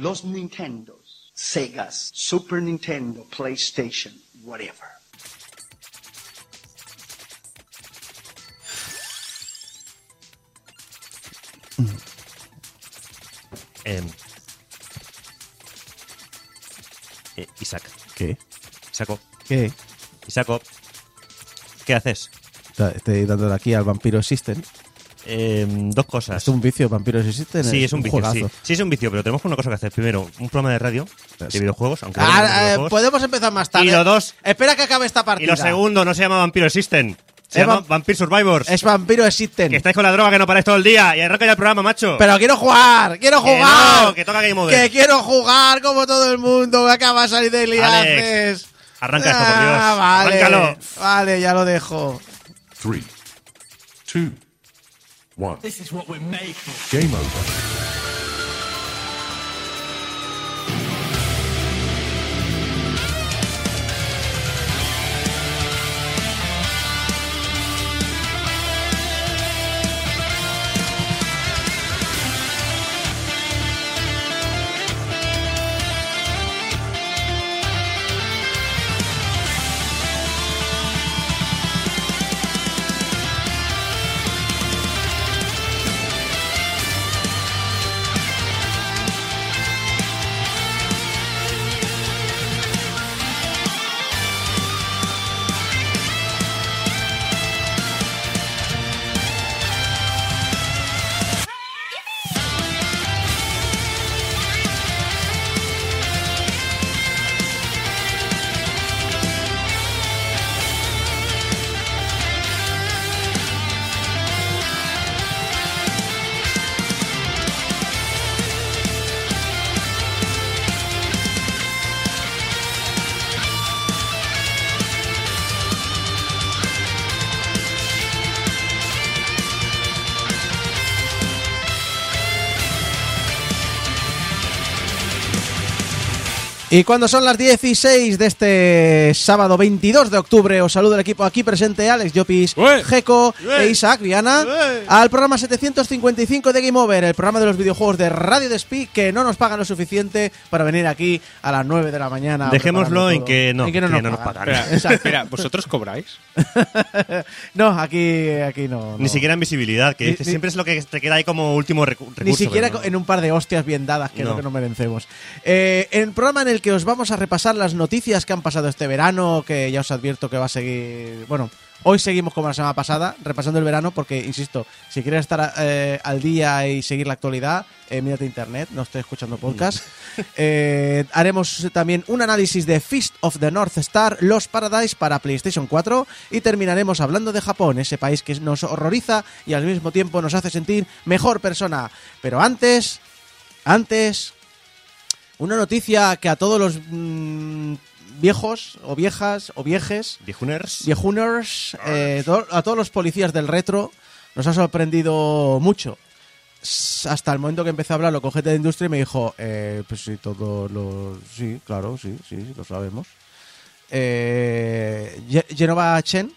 Los Nintendos, Segas, Super Nintendo, PlayStation, whatever. Em, eh, Isaac. ¿Qué? Isaco. ¿Qué? Isaco. ¿Qué haces? Estoy dándole aquí al Vampiro System. Em, dos cosas. ¿Es un vicio Vampiro System? Sí, es un vicio, sí. Sí, es un vicio, pero tenemos una cosa que hacer. Primero, un programa de radio de videojuegos, aunque no Ah, eh, videojuegos. podemos empezar más tarde. Y lo dos- Espera que acabe esta Y partida. lo segundo, no se llama Vampiro System. Se Es llama vam- Vampire Survivors. Es Vampiro System. Que estáis con la droga que no paráis todo el día. Y arranca ya el programa, macho. Pero quiero jugar, quiero Que jugar. no, que toca Game Over. Que quiero jugar como todo el mundo. Me acaba de salir de liaces. arranca esto, por Dios. Ah, vale. Arráncalo. Vale, ya lo dejo. Three, two, one. This is what we're made for. Game over. Y cuando son las 16 de este sábado 22 de octubre, os saludo el equipo aquí presente, Alex Llopis. Geco e Isaac Viana, ¡Ué! al programa 755 de Game Over, el programa de los videojuegos de Radio Despí, que no nos pagan lo suficiente para venir aquí a las 9 de la mañana. Dejémoslo en que no, En que no, que nos, no nos pagan. pagan. Espera, ¿vosotros cobráis? no, aquí, aquí no, Ni no. siquiera en visibilidad, que Ni- dices, ni- siempre es lo que te queda ahí como último recu- recurso. Ni siquiera no. en un par de hostias bien dadas, que es No. lo que nos merecemos. Eh, en el programa en el que os vamos a repasar las noticias que han pasado este verano, que ya os advierto que va a seguir. Bueno, hoy seguimos como la semana pasada, repasando el verano, porque, insisto, si quieres estar eh, al día y seguir la actualidad, eh, mírate internet, no estés escuchando podcast. Eh, haremos también un análisis de Fist of the North Star, Los Paradise para PlayStation 4 y terminaremos hablando de Japón, ese país que nos horroriza y al mismo tiempo nos hace sentir mejor persona. Pero antes, antes, una noticia que a todos los mm, viejos o viejas o viejes, Viejuners. viejuners, eh, to- a todos los policías del retro nos ha sorprendido mucho. Hasta el momento que empecé a hablarlo con gente de industria y me dijo, eh, pues sí, todo lo... Sí, claro, sí, sí, sí, lo sabemos. Eh, Ge- Genova Chen,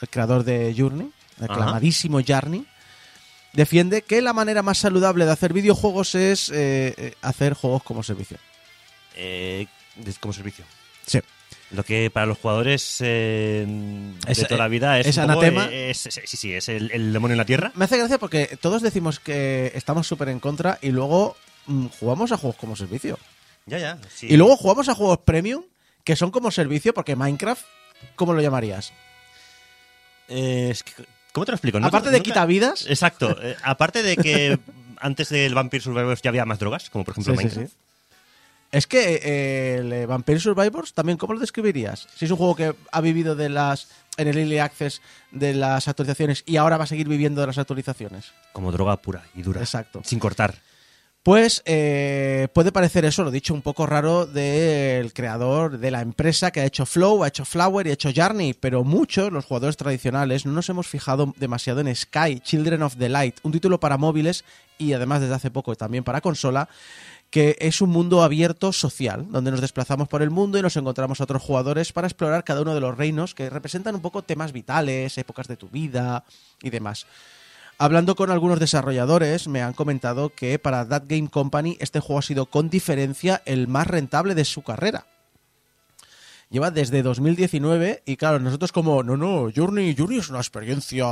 el creador de Journey, aclamadísimo Journey, defiende que la manera más saludable de hacer videojuegos es eh, eh, hacer juegos como servicio. Eh, como servicio. Sí. Lo que para los jugadores eh, Es- de toda la vida es, es un poco, anatema. es- es- sí, sí, es el, el demonio en la tierra. Me hace gracia porque todos decimos que estamos súper en contra y luego mm, jugamos a juegos como servicio. Ya, ya. sí. Y luego jugamos a juegos premium que son como servicio porque Minecraft, ¿cómo lo llamarías? Eh, es que- ¿Cómo te lo explico? No- Aparte de nunca- quitavidas. Exacto. eh, aparte de que antes del Vampire Survivors ya había más drogas, como por ejemplo Sí, Minecraft. sí. Es que eh, el eh, Vampire Survivors, también, ¿cómo lo describirías? Si es un juego que ha vivido de las en el Early Access de las actualizaciones y ahora va a seguir viviendo de las actualizaciones. Como droga pura y dura. Exacto. Sin cortar. Pues eh, puede parecer eso, lo dicho, un poco raro del creador de la empresa que ha hecho Flow, ha hecho Flower y ha hecho Journey, pero muchos, los jugadores tradicionales, no nos hemos fijado demasiado en Sky, Children of the Light, un título para móviles y además desde hace poco también para consola, que es un mundo abierto social, donde nos desplazamos por el mundo y nos encontramos a otros jugadores para explorar cada uno de los reinos que representan un poco temas vitales, épocas de tu vida y demás. Hablando con algunos desarrolladores, me han comentado que para That Game Company este juego ha sido con diferencia el más rentable de su carrera. Lleva desde 2019 y claro, nosotros como, no, no, Journey, Journey es una experiencia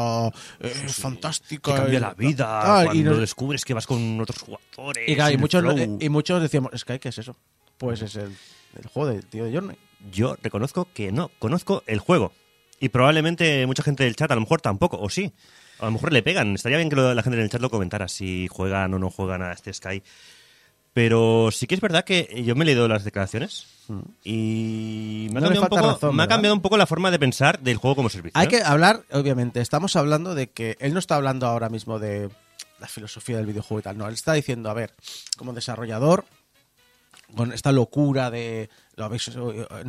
eh, fantástica. Que cambia y- la vida tal, cuando y nos- descubres que vas con otros jugadores. y, claro, y muchos, eh, y muchos decíamos, Sky, ¿qué es eso? Pues es el, el juego del tío de Journey. Yo reconozco que no, conozco el juego. Y probablemente mucha gente del chat a lo mejor tampoco, o sí. A lo mejor le pegan. Estaría bien que lo- la gente en el chat lo comentara si juegan o no juegan a este Sky. Pero sí que es verdad que yo me he leído las declaraciones y me ha, Mm. No le cambiado un, falta poco, razón, me ha cambiado un poco la forma de pensar del juego como servicio. Hay ¿eh? que hablar, obviamente, estamos hablando de que él no está hablando ahora mismo de la filosofía del videojuego y tal, no, él está diciendo, a ver, como desarrollador, con esta locura de, lo habéis,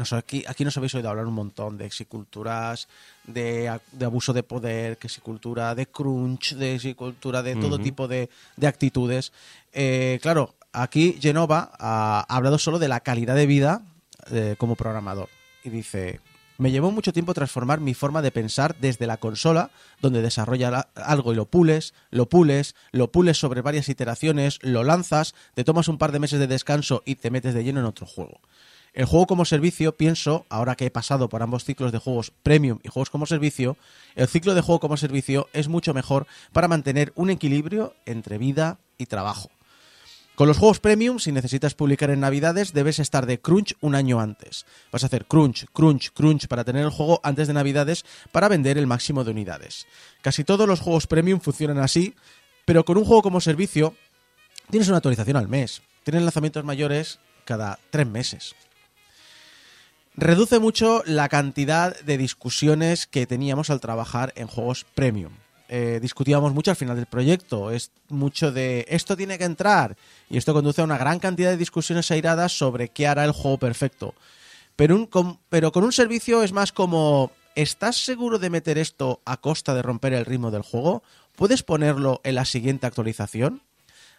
sé, aquí, aquí nos habéis oído hablar un montón de exiculturas, de, de abuso de poder, que exicultura, de crunch, de exicultura, de todo tipo de, de actitudes. Eh, claro, aquí Genova ha, ha hablado solo de la calidad de vida eh, como programador. Y dice, me llevó mucho tiempo transformar mi forma de pensar desde la consola, donde desarrolla la- algo y lo pules, lo pules, lo pules sobre varias iteraciones, lo lanzas, te tomas un par de meses de descanso y te metes de lleno en otro juego. El juego como servicio, pienso, ahora que he pasado por ambos ciclos de juegos premium y juegos como servicio, el ciclo de juego como servicio es mucho mejor para mantener un equilibrio entre vida y trabajo. Con los juegos premium, si necesitas publicar en Navidades, debes estar de crunch un año antes. Vas a hacer crunch, crunch, crunch para tener el juego antes de Navidades para vender el máximo de unidades. Casi todos los juegos premium funcionan así, pero con un juego como servicio tienes una actualización al mes. Tienes lanzamientos mayores cada tres meses. Reduce mucho la cantidad de discusiones que teníamos al trabajar en juegos premium. Eh, discutíamos mucho al final del proyecto. Es mucho de esto tiene que entrar. Y esto conduce a una gran cantidad de discusiones airadas sobre qué hará el juego perfecto. Pero, com- pero con un servicio es más como, ¿estás seguro de meter esto a costa de romper el ritmo del juego? ¿Puedes ponerlo en la siguiente actualización?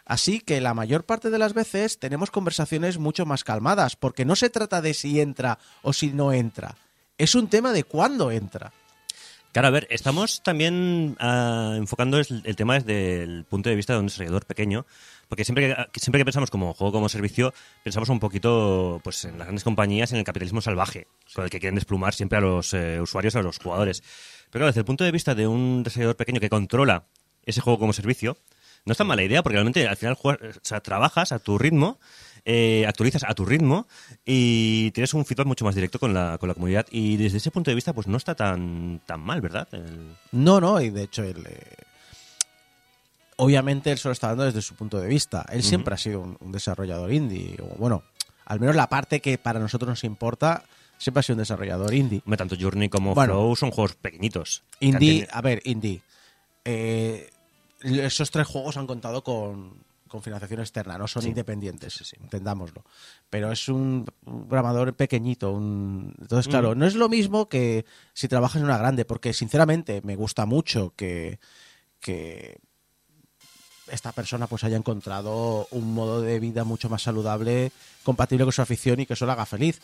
Así que la mayor parte de las veces tenemos conversaciones mucho más calmadas, porque no se trata de si entra o si no entra. Es un tema de cuándo entra. Claro, a ver, estamos también ah, enfocando el, tema desde el punto de vista de un desarrollador pequeño, porque siempre que, siempre que pensamos como juego como servicio, pensamos un poquito pues en las grandes compañías, en el capitalismo salvaje, con el que quieren desplumar siempre a los eh, usuarios, a los jugadores. Pero claro, desde el punto de vista de un desarrollador pequeño que controla ese juego como servicio, no es tan mala idea, porque realmente al final juegas- o sea, trabajas a tu ritmo, eh, actualizas a tu ritmo y tienes un feedback mucho más directo con la, con la comunidad. Y desde ese punto de vista, pues no está tan, tan mal, ¿verdad? El- No, no, y de hecho él... eh, Obviamente él solo está hablando desde su punto de vista. Él siempre ha sido un, un desarrollador indie. O bueno, al menos la parte que para nosotros nos importa, siempre ha sido un desarrollador indie. Tanto Journey como Bueno. Flow son juegos pequeñitos. Indie, a ver, indie. Eh, esos tres juegos han contado con, con financiación externa, no son Sí. independientes, Sí, sí. entendámoslo. Pero es un, programador pequeñito. Un... Entonces, claro, Mm. no es lo mismo que si trabajas en una grande, porque sinceramente me gusta mucho que, que esta persona pues haya encontrado un modo de vida mucho más saludable, compatible con su afición y que eso lo haga feliz.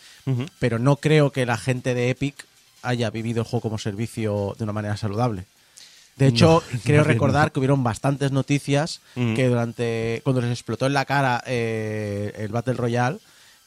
Pero no creo que la gente de Epic haya vivido el juego como servicio de una manera saludable. De hecho, creo recordar no. que hubieron bastantes noticias Ujú. que durante cuando les explotó en la cara eh, el Battle Royale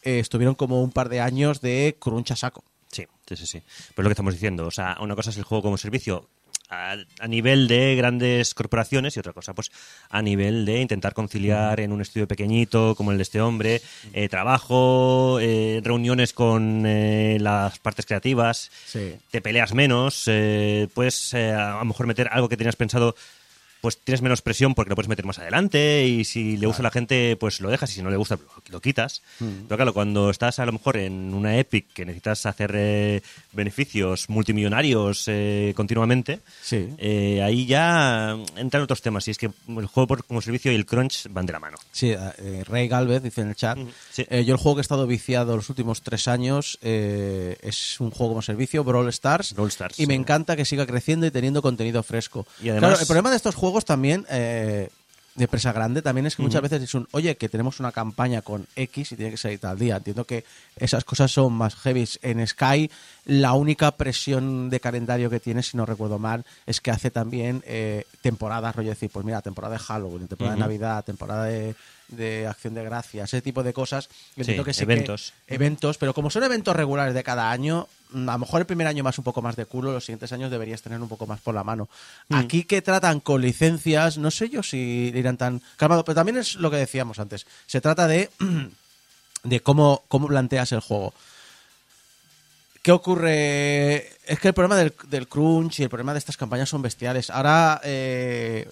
eh, estuvieron como un par de años de crunch a saco. Sí, sí, sí, sí. Pero es lo que estamos diciendo. O sea, una cosa es el juego como servicio a, a nivel de grandes corporaciones y otra cosa, pues a nivel de intentar conciliar en un estudio pequeñito como el de este hombre, eh, trabajo, eh, reuniones con eh, las partes creativas, Sí. te peleas menos, eh, puedes a lo mejor meter algo que tenías pensado, pues tienes menos presión porque lo puedes meter más adelante y si le gusta a la gente, pues lo dejas y si no le gusta, lo, lo quitas. Pero claro, cuando estás a lo mejor en una Epic que necesitas hacer eh, beneficios multimillonarios eh, continuamente, Sí. eh, ahí ya entran otros temas y es que el juego por- como servicio y el crunch van de la mano. Sí, Rey Galvez dice en el chat. Sí. yo el juego que he estado viciado los últimos tres años es un juego como servicio, Brawl Stars. Brawl Stars, y me encanta que siga creciendo y teniendo contenido fresco. Y además- claro, el problema de estos juegos también, eh, de empresa grande también es que muchas veces es un, oye, que tenemos una campaña con X y tiene que salir tal día. Entiendo que esas cosas son más heavy. En Sky, la única presión de calendario que tiene, si no recuerdo mal, es que hace también eh, temporadas, rollo decir, pues mira, temporada de Halloween, temporada de Navidad, temporada de, de Acción de Gracias, ese tipo de cosas. Sí, que sí que- eventos. eventos, pero como son eventos regulares de cada año, mm, a lo mejor el primer año más un poco más de culo, los siguientes años deberías tener un poco más por la mano. Aquí que tratan con licencias, no sé yo si irán tan calmado, pero también es lo que decíamos antes. Se trata de, de cómo, cómo planteas el juego. ¿Qué ocurre? Es que el problema del, del crunch y el problema de estas campañas son bestiales. Ahora, eh,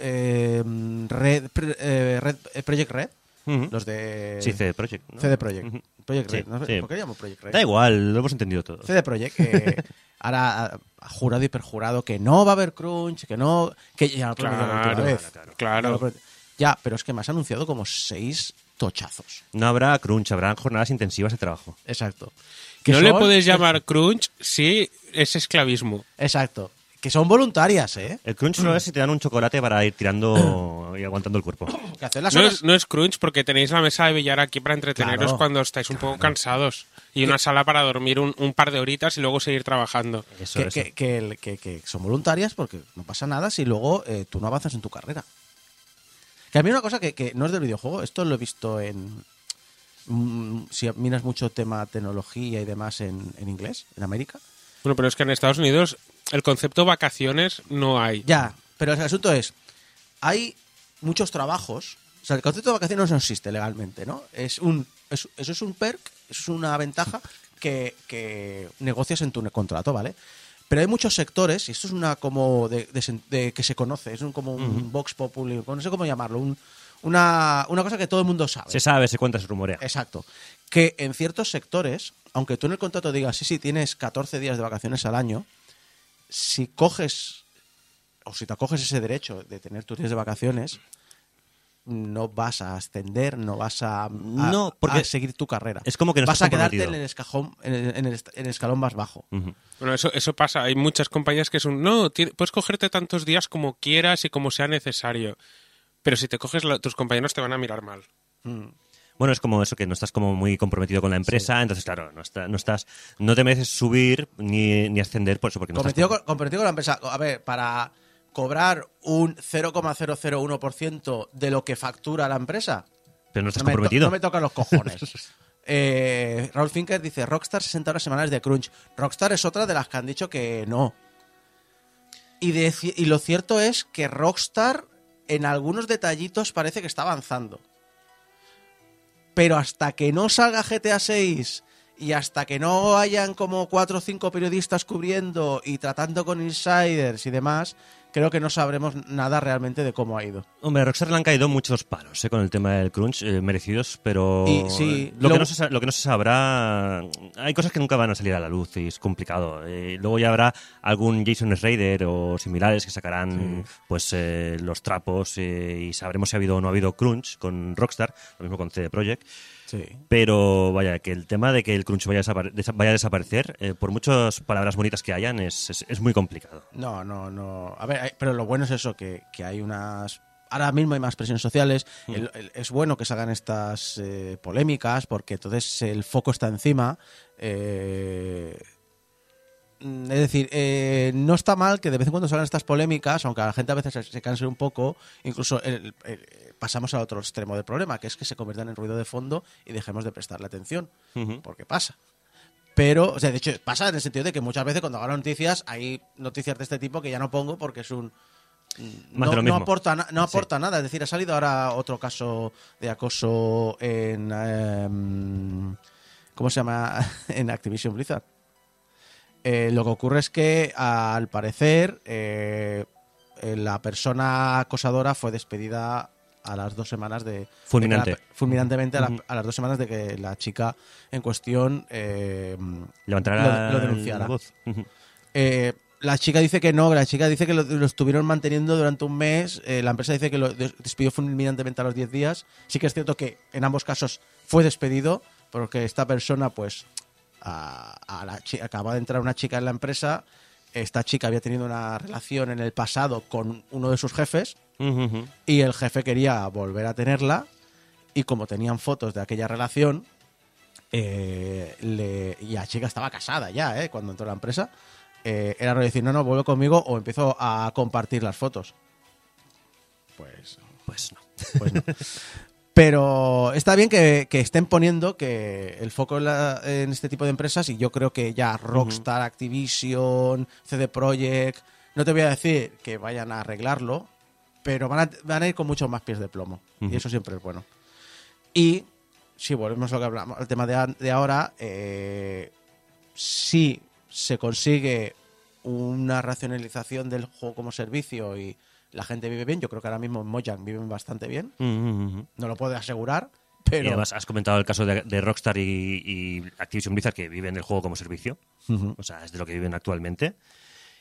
eh, Red, pre- eh, Red- eh, Project Red, los de Sí, CD Projekt. ¿no? CD Projekt. Project Sí. ¿no? sí. ¿Por qué llamo Project Red? Da igual, lo hemos entendido todo. CD Projekt, que ahora ha- jurado y perjurado que no va a haber crunch, que no. Que ya la última Claro, vez. claro. Ya, pero es que me has anunciado como seis tochazos. No habrá crunch, habrán jornadas intensivas de trabajo. Exacto. Que No le puedes llamar crunch si es esclavismo. Exacto. Que son voluntarias, ¿eh? El crunch solo es si te dan un chocolate para ir tirando y aguantando el cuerpo. Que hacer las No horas. es, no es crunch porque tenéis la mesa de billar aquí para entreteneros Claro. cuando estáis un poco cansados. Y una sala para dormir un, un par de horitas y luego seguir trabajando. Eso, que, eso. que- que el- que- que son voluntarias porque no pasa nada si luego eh, tú no avanzas en tu carrera. Que a mí una cosa que, que no es del videojuego, esto lo he visto en... mm, si miras mucho tema tecnología y demás en, en inglés, en América. Bueno, pero es que en Estados Unidos el concepto vacaciones no hay. Ya, pero el asunto es, hay muchos trabajos, o sea, el concepto de vacaciones no existe legalmente, ¿no? Es un, es- eso es un perk, eso es una ventaja que, que negocias en tu contrato, ¿vale? Pero hay muchos sectores, y esto es una como de, de que se conoce, es un, como un vox populi, no sé cómo llamarlo, un- una, una cosa que todo el mundo sabe. Se sabe, se cuenta, se rumorea. Exacto. Que en ciertos sectores, aunque tú en el contrato digas, sí, sí, tienes 14 días de vacaciones al año, si coges, o si te acoges ese derecho de tener tus días de vacaciones, no vas a ascender, no vas a, a- No, porque a seguir tu carrera. es como que no vas a quedarte en el, escajón, en, el, en el est- en el escalón más bajo. Bueno, eso, eso pasa. Hay muchas compañías que son, no, puedes cogerte tantos días como quieras y como sea necesario. Pero si te coges, la- tus compañeros te van a mirar mal. Bueno, es como eso, que no estás como muy comprometido con la empresa, entonces, claro, no, está- no estás, no te mereces subir ni, ni ascender por eso, porque no comprometido, estás... con, comprometido con la empresa. A ver, para cobrar un 0,001% de lo que factura la empresa, Pero no estás no me, to- comprometido. no me tocan los cojones. Eh, Raúl Finker dice, Rockstar 60 horas semanales de crunch. Rockstar es otra de las que han dicho que no. Y, de ci- y lo cierto es que Rockstar en algunos detallitos parece que está avanzando. Pero hasta que no salga GTA 6 y hasta que no hayan como cuatro o cinco periodistas cubriendo y tratando con insiders y demás, creo que no sabremos nada realmente de cómo ha ido. Hombre, a Rockstar le han caído muchos palos eh, con el tema del crunch, eh, merecidos, pero Y sí, lo, lo- que no se, sa- lo que no se sabrá, hay cosas que nunca van a salir a la luz y es complicado. Eh, luego ya habrá algún Jason Schrader o similares que sacarán pues eh, los trapos y sabremos si ha habido o no ha habido crunch con Rockstar, lo mismo con CD Projekt. Sí. Pero vaya, que el tema de que el crunch vaya a, desapare- desa- vaya a desaparecer, eh, por muchas palabras bonitas que hayan, es, es- es muy complicado. No, no, no. A ver, hay- pero lo bueno es eso, que, que hay unas... Ahora mismo hay más presiones sociales. El- el- es bueno que se hagan estas eh, polémicas porque entonces el foco está encima. Eh, mm, es decir, eh, no está mal que de vez en cuando salgan estas polémicas, aunque a la gente a veces se, se canse un poco. Incluso el- el- pasamos al otro extremo del problema, que es que se conviertan en ruido de fondo y dejemos de prestarle atención. Porque pasa. Pero, o sea, de hecho, pasa en el sentido de que muchas veces cuando hago noticias, hay noticias de este tipo que ya no pongo porque es un. Más no, aporta, na- no Sí. aporta nada. Es decir, ha salido ahora otro caso de acoso en. em, ¿Cómo se llama? en Activision Blizzard. Eh, lo que ocurre es que, al parecer, eh, eh, la persona acosadora fue despedida a las dos semanas de. Fulminante. de que la- fulminantemente a, la- a las dos semanas de que la chica en cuestión eh, Levantará Lo- denunciará. la voz. Eh, la chica dice que no, la chica dice que lo, lo estuvieron manteniendo durante un mes. eh, la empresa dice que lo des- despidió fulminantemente a los 10 días. Sí que es cierto que en ambos casos fue despedido, porque esta persona, pues, a- a la chi- acaba de entrar una chica en la empresa. Esta chica había tenido una relación en el pasado con uno de sus jefes. Y el jefe quería volver a tenerla y como tenían fotos de aquella relación, eh, le- y la chica estaba casada ya, ¿eh? Cuando entró a la empresa, eh, era decir, no, no, vuelve conmigo o empiezo a compartir las fotos. Pues, Pues no. pues no. Pero está bien que, que estén poniendo que el foco en, la- en este tipo de empresas y yo creo que ya Rockstar, Activision, CD Projekt, no te voy a decir que vayan a arreglarlo, pero van a, van a ir con muchos más pies de plomo y eso siempre es bueno. Y si volvemos a lo que hablamos, al tema de ahora, eh, si se consigue una racionalización del juego como servicio y la gente vive bien, yo creo que ahora mismo en Mojang viven bastante bien, Ujú, ujú, ujú. no lo puedo asegurar, Y pero además has comentado el caso de, de Rockstar y, y Activision Blizzard que viven el juego como servicio. O sea, es de lo que viven actualmente.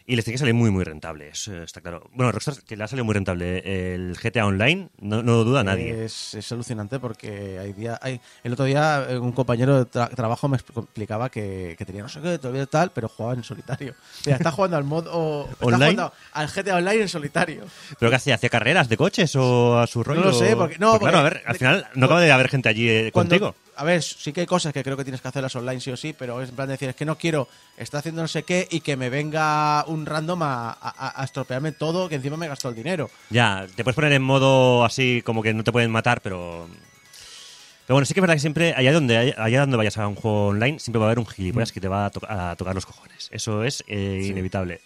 Y les tiene que salir muy, muy rentable, eso está claro. Bueno, Rockstar que le ha salido muy rentable. El GTA Online, no, no lo duda nadie. Es, es alucinante porque hay día, hay, el otro día eh, un compañero de tra- trabajo me explicaba que, que tenía no sé qué, todavía tal, pero jugaba en solitario. Mira, está jugando al modo está ¿Online? jugando al GTA Online en solitario. ¿Pero qué hacía? ¿Hacía carreras de coches o a su rollo? lo sé, porque- no, Pues claro, a porque- ver, al final no acaba de haber gente allí eh, Cuando- contigo. A ver, sí que hay cosas que creo que tienes que hacerlas online sí o sí, pero es en plan de decir, es que no quiero estar haciendo no sé qué y que me venga un random a, a- a estropearme todo, que encima me gastó el dinero. Ya, te puedes poner en modo así como que no te pueden matar, pero... Pero bueno, sí que es verdad que siempre, allá donde, allá donde vayas a un juego online, siempre va a haber un gilipollas que te va a, to- a tocar los cojones. Eso es eh, inevitable.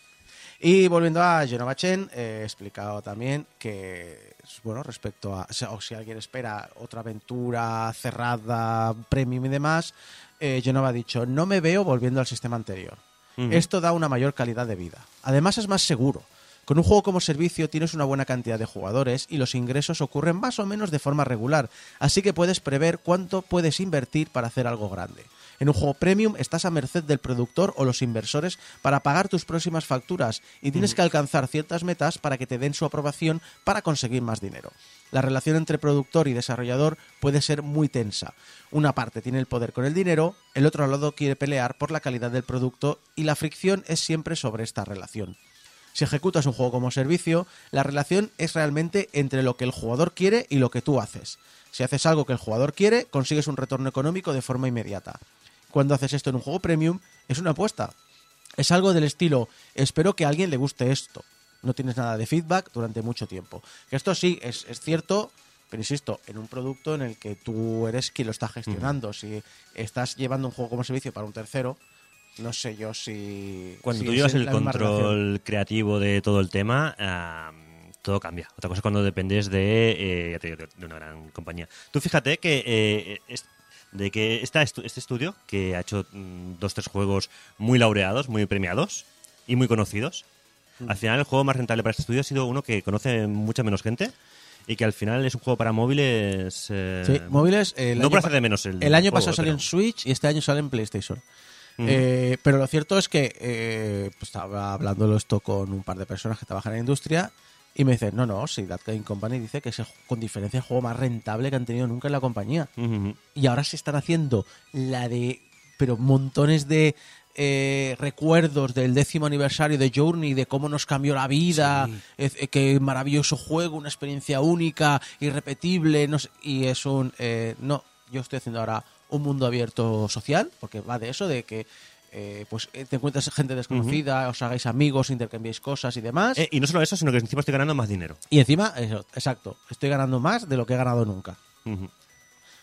Y volviendo a Genova Chen, eh, he explicado también que, bueno, respecto a, o sea, o si alguien espera otra aventura cerrada, premium y demás, eh, Genova ha dicho, no me veo volviendo al sistema anterior. Esto da una mayor calidad de vida. Además es más seguro. Con un juego como servicio tienes una buena cantidad de jugadores y los ingresos ocurren más o menos de forma regular, así que puedes prever cuánto puedes invertir para hacer algo grande. En un juego premium estás a merced del productor o los inversores para pagar tus próximas facturas y tienes que alcanzar ciertas metas para que te den su aprobación para conseguir más dinero. La relación entre productor y desarrollador puede ser muy tensa. Una parte tiene el poder con el dinero, el otro lado quiere pelear por la calidad del producto y la fricción es siempre sobre esta relación. Si ejecutas un juego como servicio, la relación es realmente entre lo que el jugador quiere y lo que tú haces. Si haces algo que el jugador quiere, consigues un retorno económico de forma inmediata. Cuando haces esto en un juego premium, es una apuesta. Es algo del estilo, espero que a alguien le guste esto. No tienes nada de feedback durante mucho tiempo. Que esto sí, es, es cierto, pero insisto, en un producto en el que tú eres quien lo está gestionando. Si estás llevando un juego como servicio para un tercero, no sé yo si... Cuando si tú llevas el control creativo de todo el tema, ah, todo cambia. Otra cosa es cuando dependes de, eh, de una gran compañía. Tú fíjate que eh, es- de que esta estu- este estudio, que ha hecho mm, dos, tres juegos muy laureados, muy premiados y muy conocidos, Mm. al final el juego más rentable para este estudio ha sido uno que conoce mucha menos gente y que al final es un juego para móviles... eh, Sí, móviles. eh, El no año de menos el El año juego, pasado salió en Switch y este año sale en PlayStation. Eh, pero lo cierto es que eh, pues estaba hablándolo esto con un par de personas que trabajan en la industria y me dicen, no, no, si That Game Company dice que es el, con diferencia el juego más rentable que han tenido nunca en la compañía. Y ahora se están haciendo la de, pero montones de eh, recuerdos del décimo aniversario de Journey, de cómo nos cambió la vida, eh, eh, qué maravilloso juego, una experiencia única, irrepetible, no sé, y es un, eh, no, yo estoy haciendo ahora un mundo abierto social, porque va de eso, de que eh, pues eh, te encuentras gente desconocida, os hagáis amigos, intercambiéis cosas y demás. Eh, y no solo eso, sino que encima estoy ganando más dinero. y encima, eso, exacto, estoy ganando más de lo que he ganado nunca. Ujú.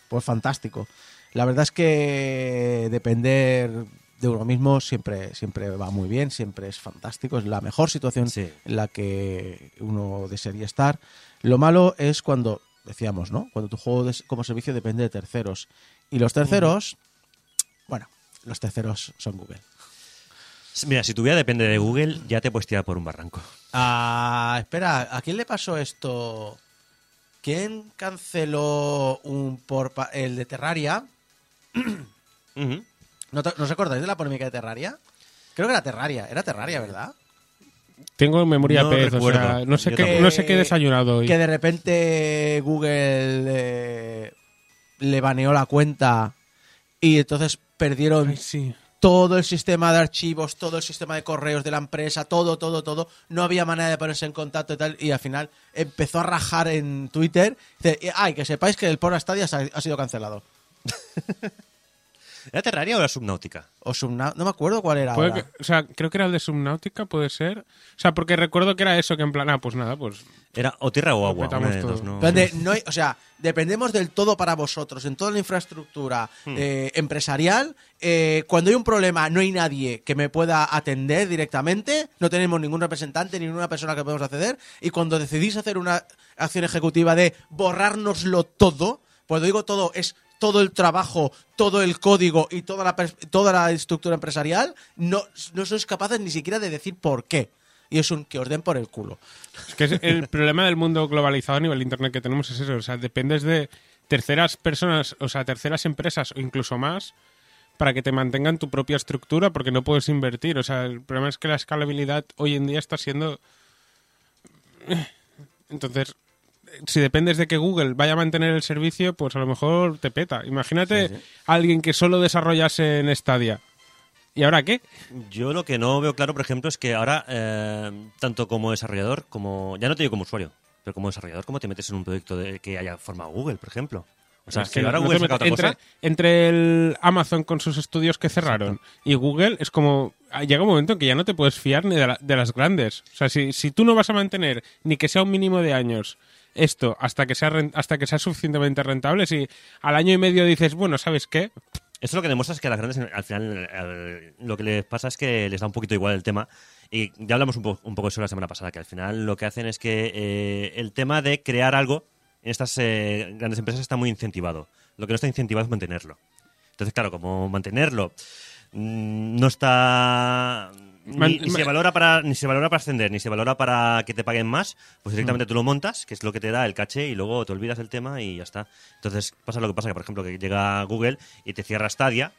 Pues fantástico. La verdad es que depender de uno mismo siempre, siempre va muy bien, siempre es fantástico, es la mejor situación Sí. en la que uno desearía estar. Lo malo es cuando, decíamos, ¿no? Cuando tu juego como servicio depende de terceros. Y los terceros, los terceros son Google. Mira, si tu vida depende de Google, ya te puedes tirar por un barranco. Ah, espera, ¿a quién le pasó esto? ¿Quién canceló un por el de Terraria? Ujú. ¿No, te- ¿no os acordáis de la polémica de Terraria? Creo que era Terraria, era Terraria, ¿verdad? Tengo memoria No pez, o recuerdo. sea, no sé, Yo qué, tampoco. no sé qué he desayunado hoy. Que de repente Google eh, le baneó la cuenta y entonces perdieron Ay, sí. todo el sistema de archivos, todo el sistema de correos de la empresa, todo, todo, todo. No había manera de ponerse en contacto y tal. Y al final empezó a rajar en Twitter. Dice, ay, que sepáis que el Porno Stadia ha sido cancelado. ¿Era Terraria o era Subnautica? O Subna- no me acuerdo cuál era Puede ahora. que- o sea, creo que era el de Subnautica, puede ser. O sea, porque recuerdo que era eso, que en plan, ah, pues nada, pues Era o tierra o agua. Una de todo. dos, ¿no? Pero de- no hay- o sea, dependemos del todo para vosotros, en toda la infraestructura eh, empresarial. eh, cuando hay un problema, no hay nadie que me pueda atender directamente, no tenemos ningún representante, ni ninguna persona que podemos acceder. Y cuando decidís hacer una acción ejecutiva de borrárnoslo todo, cuando digo todo, es todo el trabajo, todo el código y toda la, toda la estructura empresarial, no, no sois capaces ni siquiera de decir por qué. Y es un que os den por el culo. Es que es el problema del mundo globalizado a nivel de internet que tenemos es eso, o sea, dependes de terceras personas, o sea, terceras empresas o incluso más para que te mantengan tu propia estructura porque no puedes invertir, o sea, el problema es que la escalabilidad hoy en día está siendo entonces si dependes de que Google vaya a mantener el servicio, pues a lo mejor te peta. Imagínate a alguien que solo desarrollase en Stadia. ¿Y ahora qué? Yo lo que no veo claro, por ejemplo, es que ahora, eh, tanto como desarrollador, como. Ya no te digo como usuario, pero como desarrollador, ¿cómo te metes en un proyecto de, que haya formado Google, por ejemplo? O sea, Es que que ahora no Google saca otra entre, cosa. entre el Amazon con sus estudios que cerraron y Google es como llega un momento en que ya no te puedes fiar ni de, la- de las grandes. O sea, si, si tú no vas a mantener ni que sea un mínimo de años esto hasta que sea hasta que sea suficientemente rentable, si al año y medio dices, bueno, ¿sabes qué? Eso lo que demuestra es que a las grandes, al final, al- lo que les pasa es que les da un poquito igual el tema. Y ya hablamos un, po- un poco de eso la semana pasada, que al final lo que hacen es que eh, el tema de crear algo en estas eh, grandes empresas está muy incentivado. Lo que no está incentivado es mantenerlo. Entonces, claro, como mantenerlo mm, no está... Ni, ni se valora para ni se valora para ascender ni se valora para que te paguen más pues directamente tú lo montas que es lo que te da el caché y luego te olvidas del tema y ya está. Entonces pasa lo que pasa que por ejemplo que llega Google y te cierra Stadia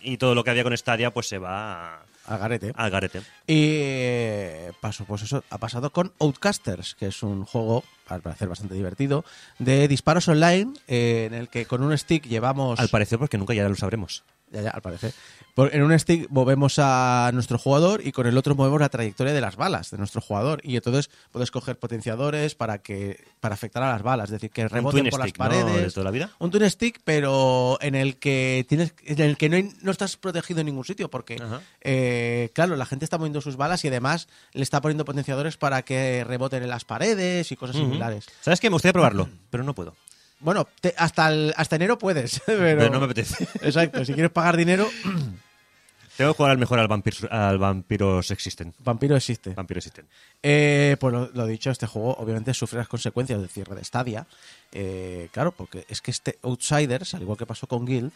y todo lo que había con Stadia pues se va a- Al garete. al garete. Y eh, pasó, pues eso ha pasado con Outcasters, que es un juego, al parecer bastante divertido, de disparos online, eh, en el que con un stick llevamos... al parecer porque nunca ya lo sabremos Ya, ya, al parecer. Por- en un stick movemos a nuestro jugador y con el otro movemos la trayectoria de las balas de nuestro jugador. Y entonces puedes coger potenciadores para que para afectar a las balas, es decir, que reboten por stick, las ¿no? paredes. de toda la vida Un twin stick, pero en el que tienes, en el que no, hay- no estás protegido en ningún sitio, porque eh, claro, la gente está moviendo sus balas y además le está poniendo potenciadores para que reboten en las paredes y cosas similares. sabes que me gustaría probarlo pero no puedo Bueno, te- hasta el- hasta enero puedes, pero, pero no me apetece Exacto, si quieres pagar dinero, tengo que jugar al mejor al Vampir- al Vampiros Existen Vampiro existe. Vampiro Existen Eh, pues lo, lo dicho, este juego obviamente sufre las consecuencias del cierre de Stadia. Eh, claro, porque es que este Outsiders, al igual que pasó con Guild,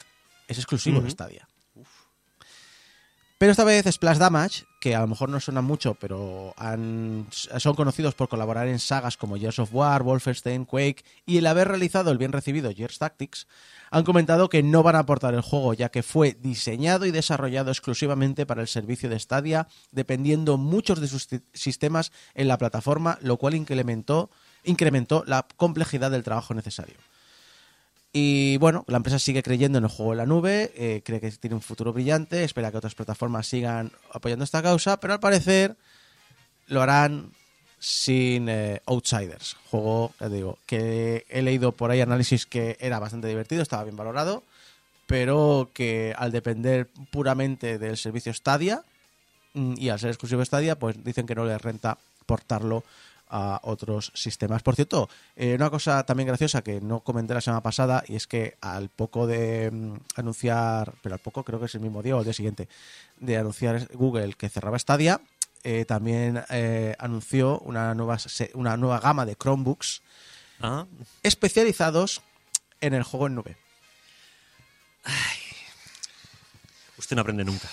es exclusivo de Stadia. Pero esta vez Splash Damage, que a lo mejor no suenan mucho, pero son conocidos por colaborar en sagas como Gears of War, Wolfenstein, Quake y el haber realizado el bien recibido Gears Tactics, han comentado que no van a aportar el juego, ya que fue diseñado y desarrollado exclusivamente para el servicio de Stadia, dependiendo muchos de sus sistemas en la plataforma, lo cual incrementó la complejidad del trabajo necesario. Y bueno, la empresa sigue creyendo en el juego en la nube, eh, cree que tiene un futuro brillante, espera que otras plataformas sigan apoyando esta causa, pero al parecer lo harán sin eh, Outsiders. Juego, ya te digo, que he leído por ahí análisis que era bastante divertido, estaba bien valorado, pero que al depender puramente del servicio Stadia mm, y al ser exclusivo Stadia, pues dicen que no les renta portarlo a otros sistemas. Por cierto, eh, una cosa también graciosa que no comenté la semana pasada y es que al poco de mm, anunciar, pero al poco creo que es el mismo día o el día siguiente, de anunciar Google que cerraba Stadia, eh, también eh, anunció una nueva, una nueva gama de Chromebooks ah especializados en el juego en nube. usted no aprende nunca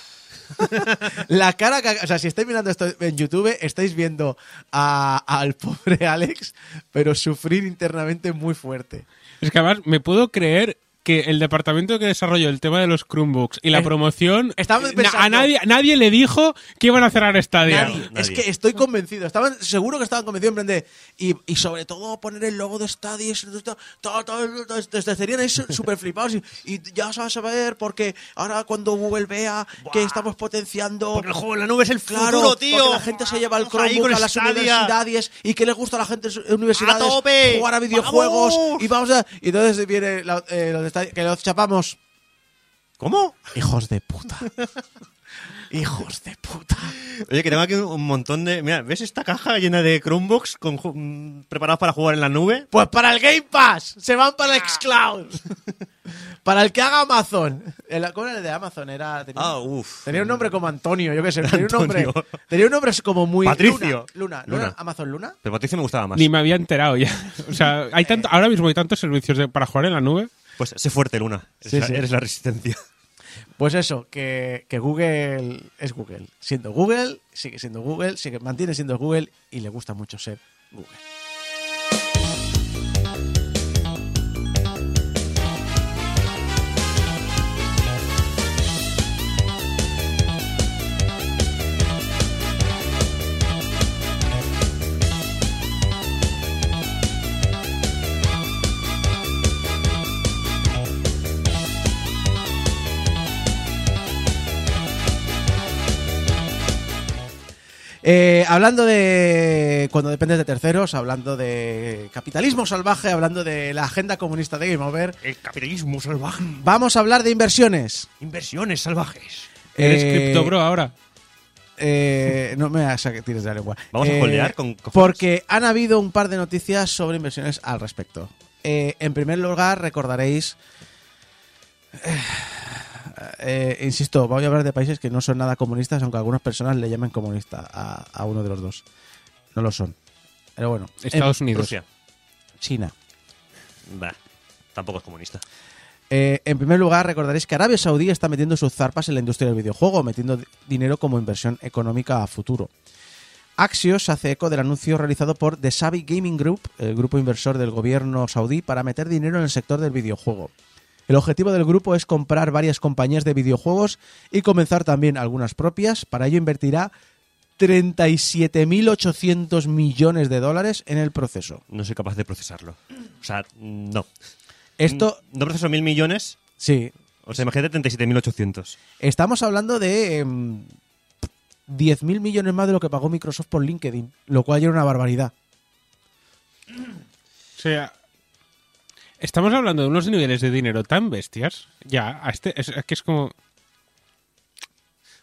La cara que... O sea, si estáis mirando esto en YouTube, estáis viendo al pobre Alex, pero sufrir internamente muy fuerte. Es que además me puedo creer que el departamento que desarrolló el tema de los Chromebooks y la promoción, estaban na- pensando- a nadie, nadie le dijo que iban a cerrar Stadia. Nadie. nadie. Es que estoy convencido. Estaban, seguro que estaban convencidos en plan de. Y, y sobre todo poner el logo de Stadia. y eso, todo, todo, todo, todo, todo, estarían ahí súper flipados. Y, y ya vas a ver, porque ahora cuando Google vea que estamos potenciando. Porque el juego en la nube es el Claro, futuro, tío. porque la gente se lleva el Vamos ahí Chromebook con a las Stadia. universidades y que le gusta a la gente en sus universidades ¡A tope! jugar a videojuegos ¡Vamos! y vamos a y entonces viene la- eh, los de Stadia, que los chapamos ¿Cómo? hijos de puta hijos de puta Oye, que tengo aquí un montón de... Mira, ¿ves esta caja llena de Chromebooks con mm, preparados para jugar en la nube? Pues para el Game Pass, se van para el Xcloud. para el que haga Amazon. El- ¿Cómo era el de Amazon? Era, tenía, Ah, uff. tenía un nombre como Antonio, yo qué sé. Tenía un nombre, Antonio. tenía un nombre como muy. Patricio. Luna. Luna. ¿No Luna. era Amazon Luna? Pero Patricio me gustaba más. Ni me había enterado ya. O sea, hay tanto, ahora mismo hay tantos servicios de- para jugar en la nube. Pues sé fuerte, Luna. Eres, Sí, la, sí. eres la resistencia. Pues eso, que, que Google es Google. Siendo Google, sigue siendo Google, sigue, mantiene siendo Google y le gusta mucho ser Google. Eh, hablando de cuando dependes de terceros, hablando de capitalismo salvaje, hablando de la agenda comunista de Game Over, El capitalismo salvaje. vamos a hablar de inversiones. Inversiones salvajes. Eres Eh, Crypto Bro ahora. Eh, no me hagas a que tires de la lengua. Vamos a Eh, holdear con cojones. Porque han habido un par de noticias sobre inversiones al respecto. Eh, en primer lugar, recordaréis. Eh, eh, insisto, voy a hablar de países que no son nada comunistas, aunque algunas personas le llamen comunista a, a uno de los dos. No lo son. Pero bueno. Estados en Unidos. Rusia. China. Bah, tampoco es comunista. Eh, en primer lugar, recordaréis que Arabia Saudí está metiendo sus zarpas en la industria del videojuego, metiendo di- dinero como inversión económica a futuro. Axios hace eco del anuncio realizado por The Savi Gaming Group, el grupo inversor del gobierno saudí, para meter dinero en el sector del videojuego. El objetivo del grupo es comprar varias compañías de videojuegos y comenzar también algunas propias. Para ello invertirá 37.800 millones de dólares en el proceso. No soy capaz de procesarlo. O sea, no. Esto, No proceso mil millones. sí, O sea, imagínate 37.800. Estamos hablando de em, 10.000 millones más de lo que pagó Microsoft por LinkedIn, lo cual ya era una barbaridad. O sea, estamos hablando de unos niveles de dinero tan bestias. Ya, a este, es, es que es como.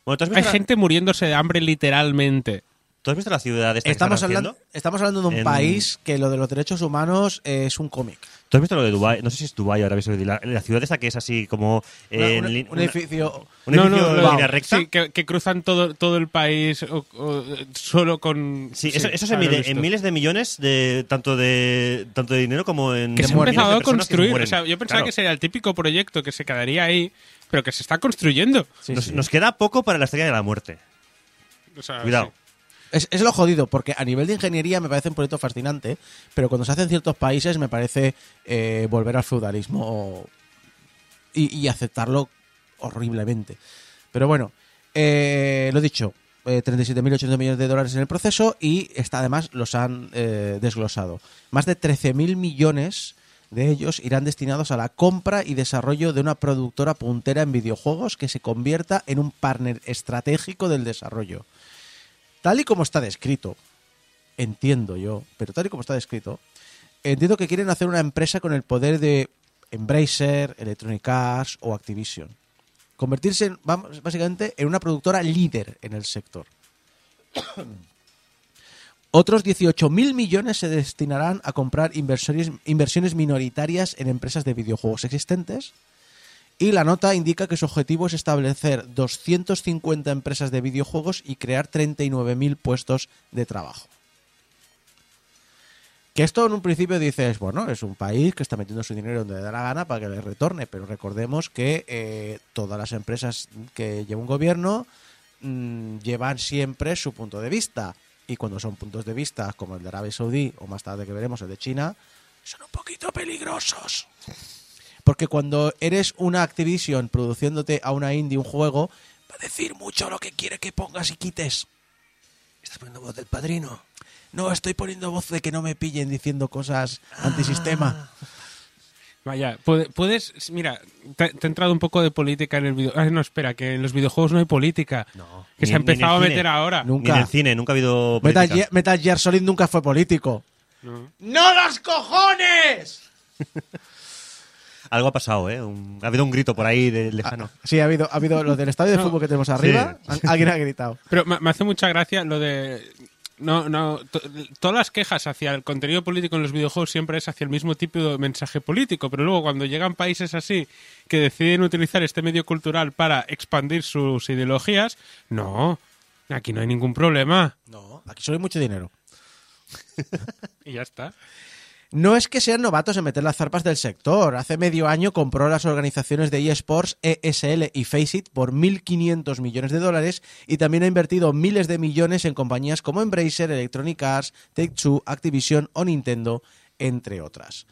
Bueno, ¿tú has visto, Hay la, gente muriéndose de hambre literalmente. ¿tú has visto la ciudad esta que Estamos están hablando, haciendo? estamos hablando de un En- país que lo de los derechos humanos es un cómic. ¿Tú has visto lo de Dubai? No sé si es Dubai o Arabia Saudí. La, la ciudad esta que es así como... eh, Una- en un, edificio. un edificio en línea recta. Sí, que, que cruzan todo, todo el país o- o, solo con. Sí, eso, eso se mide en miles de millones de tanto de tanto de dinero como en Que de se ha empezado a de construir. O sea, yo pensaba Claro. que sería el típico proyecto que se quedaría ahí, pero que se está construyendo. Sí, nos, sí. nos queda poco para la estrella de la muerte. O sea, Cuidado. Es, es lo jodido, porque a nivel de ingeniería me parece un proyecto fascinante, pero cuando se hace en ciertos países me parece eh, volver al feudalismo y, y aceptarlo horriblemente. Pero bueno, eh, lo dicho, eh, 37.800 millones de dólares en el proceso y está, además los han eh, desglosado. Más de 13.000 millones de ellos irán destinados a la compra y desarrollo de una productora puntera en videojuegos que se convierta en un partner estratégico del desarrollo. Tal y como está descrito, entiendo yo, pero tal y como está descrito, entiendo que quieren hacer una empresa con el poder de Embracer, Electronic Arts o Activision. Convertirse en, básicamente en una productora líder en el sector. Otros 18.000 millones se destinarán a comprar inversiones minoritarias en empresas de videojuegos existentes. Y la nota indica que su objetivo es establecer 250 empresas de videojuegos y crear 39.000 puestos de trabajo. Que esto en un principio dices, bueno, es un país que está metiendo su dinero donde le da la gana para que le retorne, pero recordemos que eh, todas las empresas que lleva un gobierno mm, llevan siempre su punto de vista. Y cuando son puntos de vista como el de Arabia Saudí o más tarde que veremos el de China, son un poquito peligrosos. Porque cuando eres una Activision produciéndote a una indie un juego, va a decir mucho lo que quiere que pongas y quites. ¿Estás poniendo voz del padrino? No, estoy poniendo voz de que no me pillen diciendo cosas antisistema. Vaya, puede- puedes, mira, te, te ha entrado un poco de política en el video. Ah, no, espera, que en los videojuegos no hay política. No. Que Ni- se ha empezado a cine. meter ahora. Nunca. Ni en el cine, nunca ha habido Metal política. Gear, Metal Gear Solid nunca fue político. No. ¡No los cojones! Algo ha pasado, ¿eh? Un- ha habido un grito por ahí de lejano. Sí, ha habido, ha habido lo del estadio de No. fútbol que tenemos arriba. Sí. Alguien ha gritado. Pero me, me hace mucha gracia lo de... No, no, to- todas las quejas hacia el contenido político en los videojuegos siempre es hacia el mismo tipo de mensaje político, pero luego cuando llegan países así que deciden utilizar este medio cultural para expandir sus ideologías, no, aquí no hay ningún problema. No, aquí solo hay mucho dinero. Y ya está. No es que sean novatos en meter las zarpas del sector. Hace medio año compró las organizaciones de eSports, ESL y Faceit por 1.500 millones de dólares y también ha invertido miles de millones en compañías como Embracer, Electronic Arts, Take-Two, Activision o Nintendo, entre otras.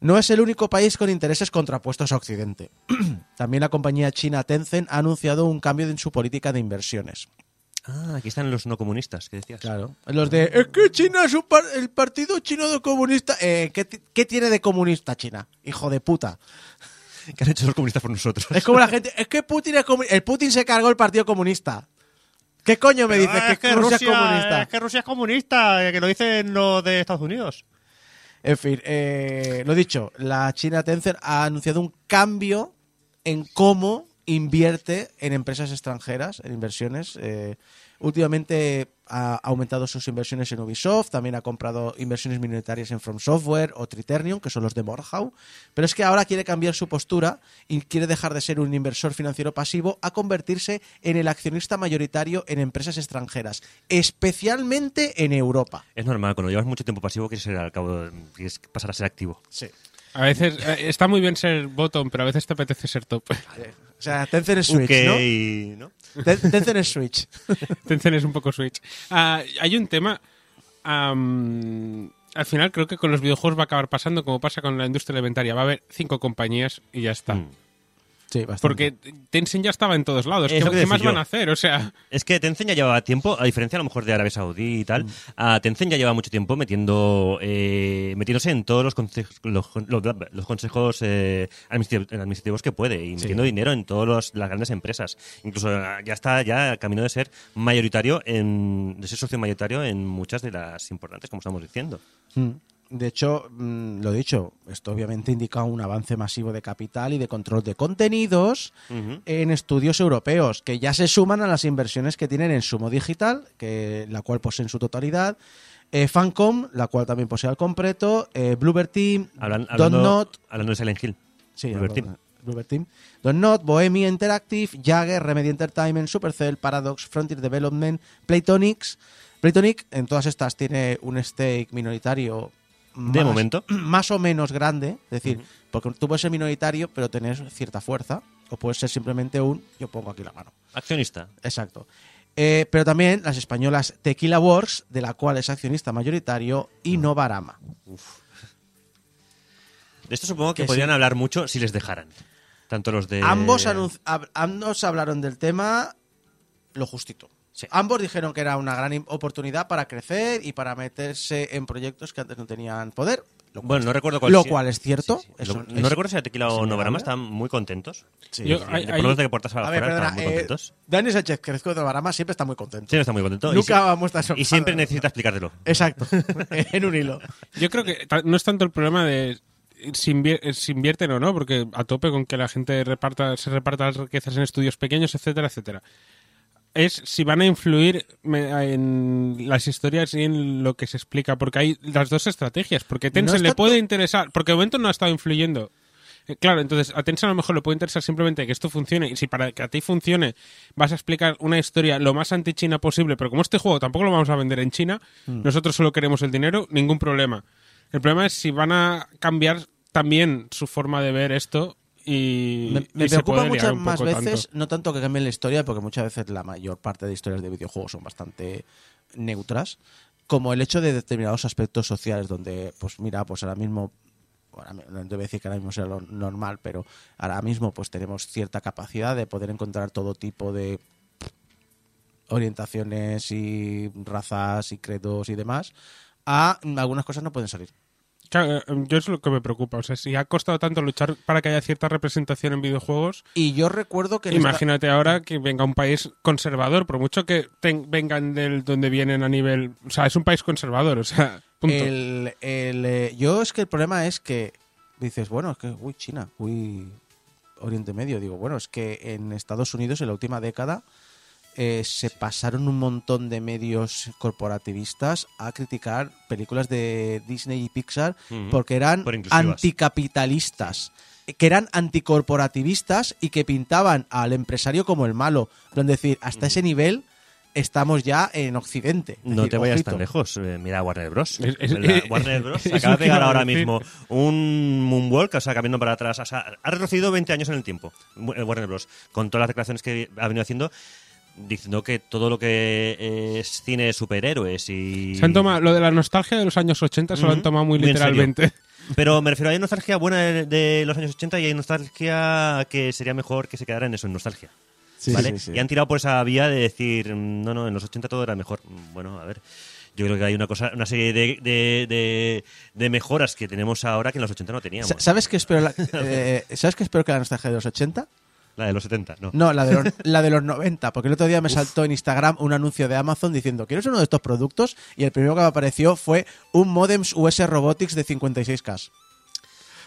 No es el único país con intereses contrapuestos a Occidente. También la compañía china Tencent ha anunciado un cambio en su política de inversiones. Ah, aquí están los no comunistas, que decías. Claro. Los de, es que China es un par- el partido chino de comunista. Eh, ¿qué, ti- qué tiene de comunista China? Hijo de puta. ¿Qué han hecho los comunistas por nosotros? Es como la gente, es que Putin es comunista. El Putin se cargó el partido comunista. ¿Qué coño me dices que, Rusia, es comunista? Es que Rusia es comunista, eh, que lo dicen los de Estados Unidos. En fin, eh, lo dicho, la China Tencent ha anunciado un cambio en cómo invierte en empresas extranjeras, en inversiones. Eh, últimamente ha aumentado sus inversiones en Ubisoft, también ha comprado inversiones minoritarias en From Software o Triternium, que son los de Morhau. Pero es que ahora quiere cambiar su postura y quiere dejar de ser un inversor financiero pasivo a convertirse en el accionista mayoritario en empresas extranjeras, especialmente en Europa. Es normal, cuando llevas mucho tiempo pasivo quieres, ser al cabo, quieres pasar a ser activo. Sí. A veces eh, está muy bien ser bottom, pero a veces te apetece ser top. O sea, Tencent es Switch, ¿no? ¿no? Ten- Tencent es Switch. Tencent es un poco Switch. Ah, hay un tema. am, al final creo que con los videojuegos va a acabar pasando como pasa con la industria alimentaria. Va a haber cinco compañías y ya está. Mm. Sí, bastante. Porque Tencent ya estaba en todos lados. ¿Qué, más yo. van a hacer? O sea, Es que Tencent ya llevaba tiempo, a diferencia a lo mejor de Arabia Saudí y tal, a Tencent ya lleva mucho tiempo metiendo, eh, metiéndose en todos los, conse- los, los- los consejos eh, administrativos, que puede y metiendo dinero en todas las grandes empresas. Incluso ah, ya está ya camino de ser mayoritario, en, de ser socio mayoritario en muchas de las importantes, como estamos diciendo. Mm. De hecho, mm, lo dicho, esto obviamente indica un avance masivo de capital y de control de contenidos en estudios europeos, que ya se suman a las inversiones que tienen en Sumo Digital, que, la cual poseen su totalidad, eh, Fancom, la cual también posee al completo, eh, Bluebird Team, Hablan- hablando, Not, hablando de Silent Hill. Sí, Bluebird Team. Bluebird Team. Don't Not, Bohemia Interactive, Jagger, Remedy Entertainment, Supercell, Paradox, Frontier Development, Playtonics. Playtonic en todas estas tiene un stake minoritario De más- momento. más o menos grande, es decir, porque tú puedes ser minoritario pero tener cierta fuerza o puedes ser simplemente un yo pongo aquí la mano. Accionista. Exacto. Eh, pero también las españolas Tequila Works, de la cual es accionista mayoritario, y Novarama. De esto supongo que Que podrían sí. hablar mucho si les dejaran. Tanto los de... Ambos, ambos hablaron del tema lo justito. Sí. Ambos dijeron que era una gran oportunidad para crecer y para meterse en proyectos que antes no tenían poder. Lo cual, Bueno, no recuerdo cuál lo cual es cierto. sí, sí. eso Lo- es- no recuerdo si a Tequila o. Novarama están muy contentos. Sí. Yo- hay- de que puertas A ver, afuera perdona, están muy eh, contentos. Dani Sánchez Crezco de Novarama siempre está muy contento. Siempre está muy contento. Nunca y, y siempre necesita explicártelo. Exacto, en un hilo. yo creo que no es tanto el problema de si invierten o no, porque a tope con que la gente reparta, se reparta las riquezas en estudios pequeños, etcétera, etcétera. Es si van a influir en las historias y en lo que se explica, porque hay las dos estrategias, porque Tencent es le puede interesar, porque de momento no ha estado influyendo. Eh, Claro, entonces a Tencent a lo mejor le puede interesar simplemente que esto funcione y si para que a ti funcione vas a explicar una historia lo más anti-China posible, pero como este juego tampoco lo vamos a vender en China, Mm. nosotros solo queremos el dinero, ningún problema. El problema es si van a cambiar también su forma de ver esto y, Me, me y preocupa muchas más veces, tanto. no tanto que cambien la historia, porque muchas veces la mayor parte de historias de videojuegos son bastante neutras, como el hecho de determinados aspectos sociales, donde, pues mira, pues ahora mismo ahora no debe decir que ahora mismo sea lo normal, pero ahora mismo pues tenemos cierta capacidad de poder encontrar todo tipo de orientaciones y razas y credos y demás, a algunas cosas no pueden salir. Claro, eh, yo es lo que me preocupa. O sea, si ha costado tanto luchar para que haya cierta representación en videojuegos, Y yo recuerdo que... esta- imagínate ahora que venga un país conservador, por mucho que ten- vengan del donde vienen a nivel... O sea, es un país conservador, o sea, punto. El, el, eh, yo es que el problema es que dices, bueno, es que, uy, China, uy, Oriente Medio. Digo, bueno, es que en Estados Unidos en la última década eh, se pasaron un montón de medios corporativistas a criticar películas de Disney y Pixar porque eran Por anticapitalistas. Que eran anticorporativistas y que pintaban al empresario como el malo. Donde decir, hasta ese nivel estamos ya en Occidente. Es No decir, te vayas ojito. tan lejos. Eh, mira Warner Bros. Es- es- Warner Bros. es acaba de pegar ahora mismo un moonwalk, o sea, cambiando para atrás. O sea, ha retrocedido 20 años en el tiempo, eh, Warner Bros. Con todas las declaraciones que ha venido haciendo, diciendo que todo lo que es cine de superhéroes y... Se han tomado, lo de la nostalgia de los años 80 se lo han tomado muy literalmente. Pero me refiero, hay nostalgia buena de, de los años 80 y hay nostalgia que sería mejor que se quedara en eso, en nostalgia. Sí, ¿vale? sí, sí. Y han tirado por esa vía de decir, mm, no, no, en los 80 todo era mejor. Mm, Bueno, a ver, yo creo que hay una cosa, una serie de, de, de- de mejoras que tenemos ahora que en los 80 no teníamos. Sa- ¿Sabes qué espero, la- eh, ¿Sabes qué espero que la nostalgia de los 80? La de los 70, no. No, la de, los, la de los 90, porque el otro día me saltó en Instagram un anuncio de Amazon diciendo, ¿quieres uno de estos productos? Y el primero que me apareció fue un modems US Robotics de 56K.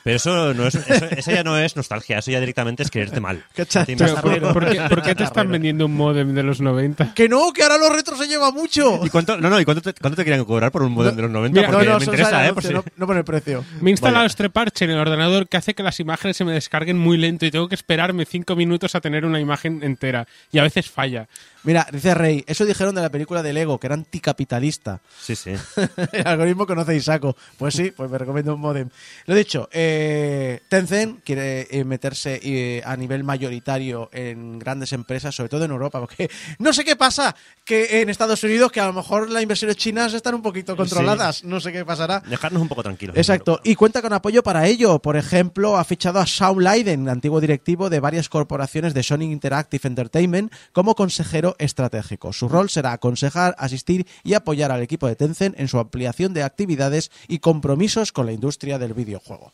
Pero eso, no es, eso, eso ya no es nostalgia, eso ya directamente es quererte mal. Qué cha- Te Pero, imaginas- ¿por, por qué, por qué te están vendiendo un modem de los 90? ¡Que no! ¡Que ahora los retros se lleva mucho! ¿Y cuánto, no, no, ¿y cuánto te, cuánto te querían cobrar por un modem de los 90? mira, Porque no, no, me interesa, ¿eh? Por si- no, no pone el precio. Me he instalado este parche en el ordenador que hace que las imágenes se me descarguen muy lento y tengo que esperarme cinco minutos a tener una imagen entera. Y a veces falla. Mira, dice Rey, eso dijeron de la película de Lego, que era anticapitalista. Sí, sí. el algoritmo conoce Isaco. Pues sí, pues me recomiendo un modem. Lo dicho, eh, Tencent quiere eh, meterse eh, a nivel mayoritario en grandes empresas, sobre todo en Europa, porque no sé qué pasa que en Estados Unidos, que a lo mejor las inversiones chinas están un poquito controladas, no sé qué pasará. Dejarnos un poco tranquilos. Exacto, y cuenta con apoyo para ello. Por ejemplo, ha fichado a Shawn Leiden, antiguo directivo de varias corporaciones de Sony Interactive Entertainment, como consejero estratégico. Su rol será aconsejar, asistir y apoyar al equipo de Tencent en su ampliación de actividades y compromisos con la industria del videojuego.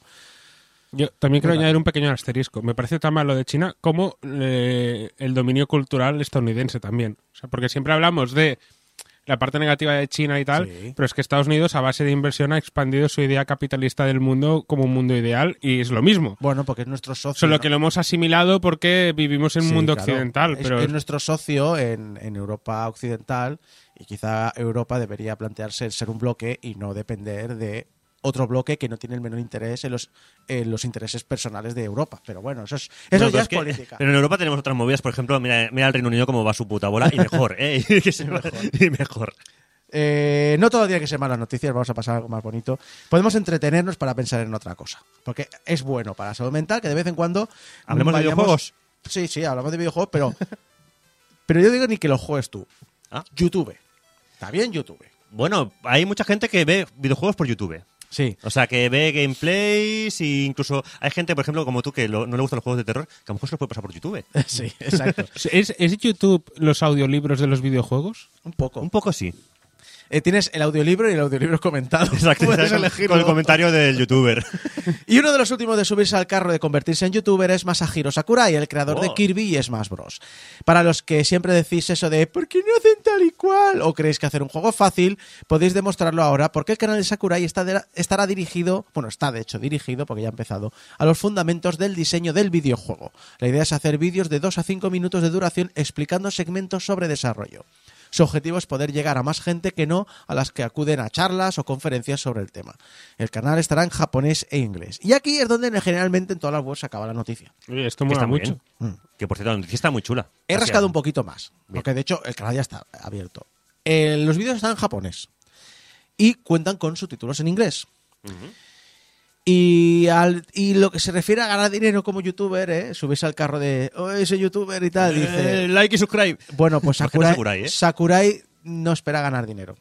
Yo también quiero añadir un pequeño asterisco. Me parece tan mal lo de China como eh, el dominio cultural estadounidense también. O sea, porque siempre hablamos de la parte negativa de China y tal, Sí. pero es que Estados Unidos a base de inversión ha expandido su idea capitalista del mundo como un mundo ideal y es lo mismo. Bueno, porque es nuestro socio. Solo ¿no? que lo hemos asimilado porque vivimos en un Sí, mundo claro. occidental, Es- pero es, nuestro socio en, en Europa occidental y quizá Europa debería plantearse ser un bloque y no depender de otro bloque que no tiene el menor interés en los, en los intereses personales de Europa. Pero bueno, eso es, eso No, ya es, que- política. Pero en Europa tenemos otras movidas, por ejemplo, mira, mira el Reino Unido cómo va su puta bola y mejor, ¿eh? Y mejor. Eh, no todo tiene que ser malas noticias, vamos a pasar a algo más bonito. Podemos entretenernos para pensar en otra cosa. Porque es bueno para la salud mental que de vez en cuando. ¿Hablemos de videojuegos? Sí, sí, hablamos de videojuegos, pero. pero yo digo ni que lo juegues tú. Ah. YouTube. Está bien, YouTube. Bueno, hay mucha gente que ve videojuegos por YouTube. Sí. O sea, que ve gameplays e incluso hay gente, por ejemplo, como tú, que lo- no le gustan los juegos de terror, que a lo mejor se los puede pasar por YouTube. Sí, exacto. ¿es, ¿es YouTube los audiolibros de los videojuegos? Un poco. Un poco sí. Eh, tienes el audiolibro y el audiolibro comentado. Exacto. Puedes elegirlo. con el comentario del youtuber. Y uno de los últimos de subirse al carro de convertirse en youtuber es Masahiro Sakurai, el creador de Oh. Kirby y Smash Bros. Para los que siempre decís eso de ¿por qué no hacen tal y cual? o creéis que hacer un juego fácil, podéis demostrarlo ahora porque el canal de Sakurai está de- estará dirigido, bueno, está de hecho dirigido, porque ya ha empezado, a los fundamentos del diseño del videojuego. La idea es hacer vídeos de 2 a 5 minutos de duración explicando segmentos sobre desarrollo. Su objetivo es poder llegar a más gente que no a las que acuden a charlas o conferencias sobre el tema. El canal estará en japonés e inglés. Y aquí es donde generalmente en todas las webs se acaba la noticia. Oye, esto Que mola está mucho. bien. Que por cierto, la noticia está muy chula. He rascado un poquito más, Bien. porque de hecho el canal ya está abierto. Eh, los vídeos están en japonés y cuentan con subtítulos en inglés. Y, al, y lo que se refiere a ganar dinero como youtuber, ¿eh? subirse al carro de oh, ese youtuber y tal, dice, Eh, like y subscribe. Bueno, pues ¿Por qué no Sakurai, Sakurai, eh? Sakurai no espera ganar dinero.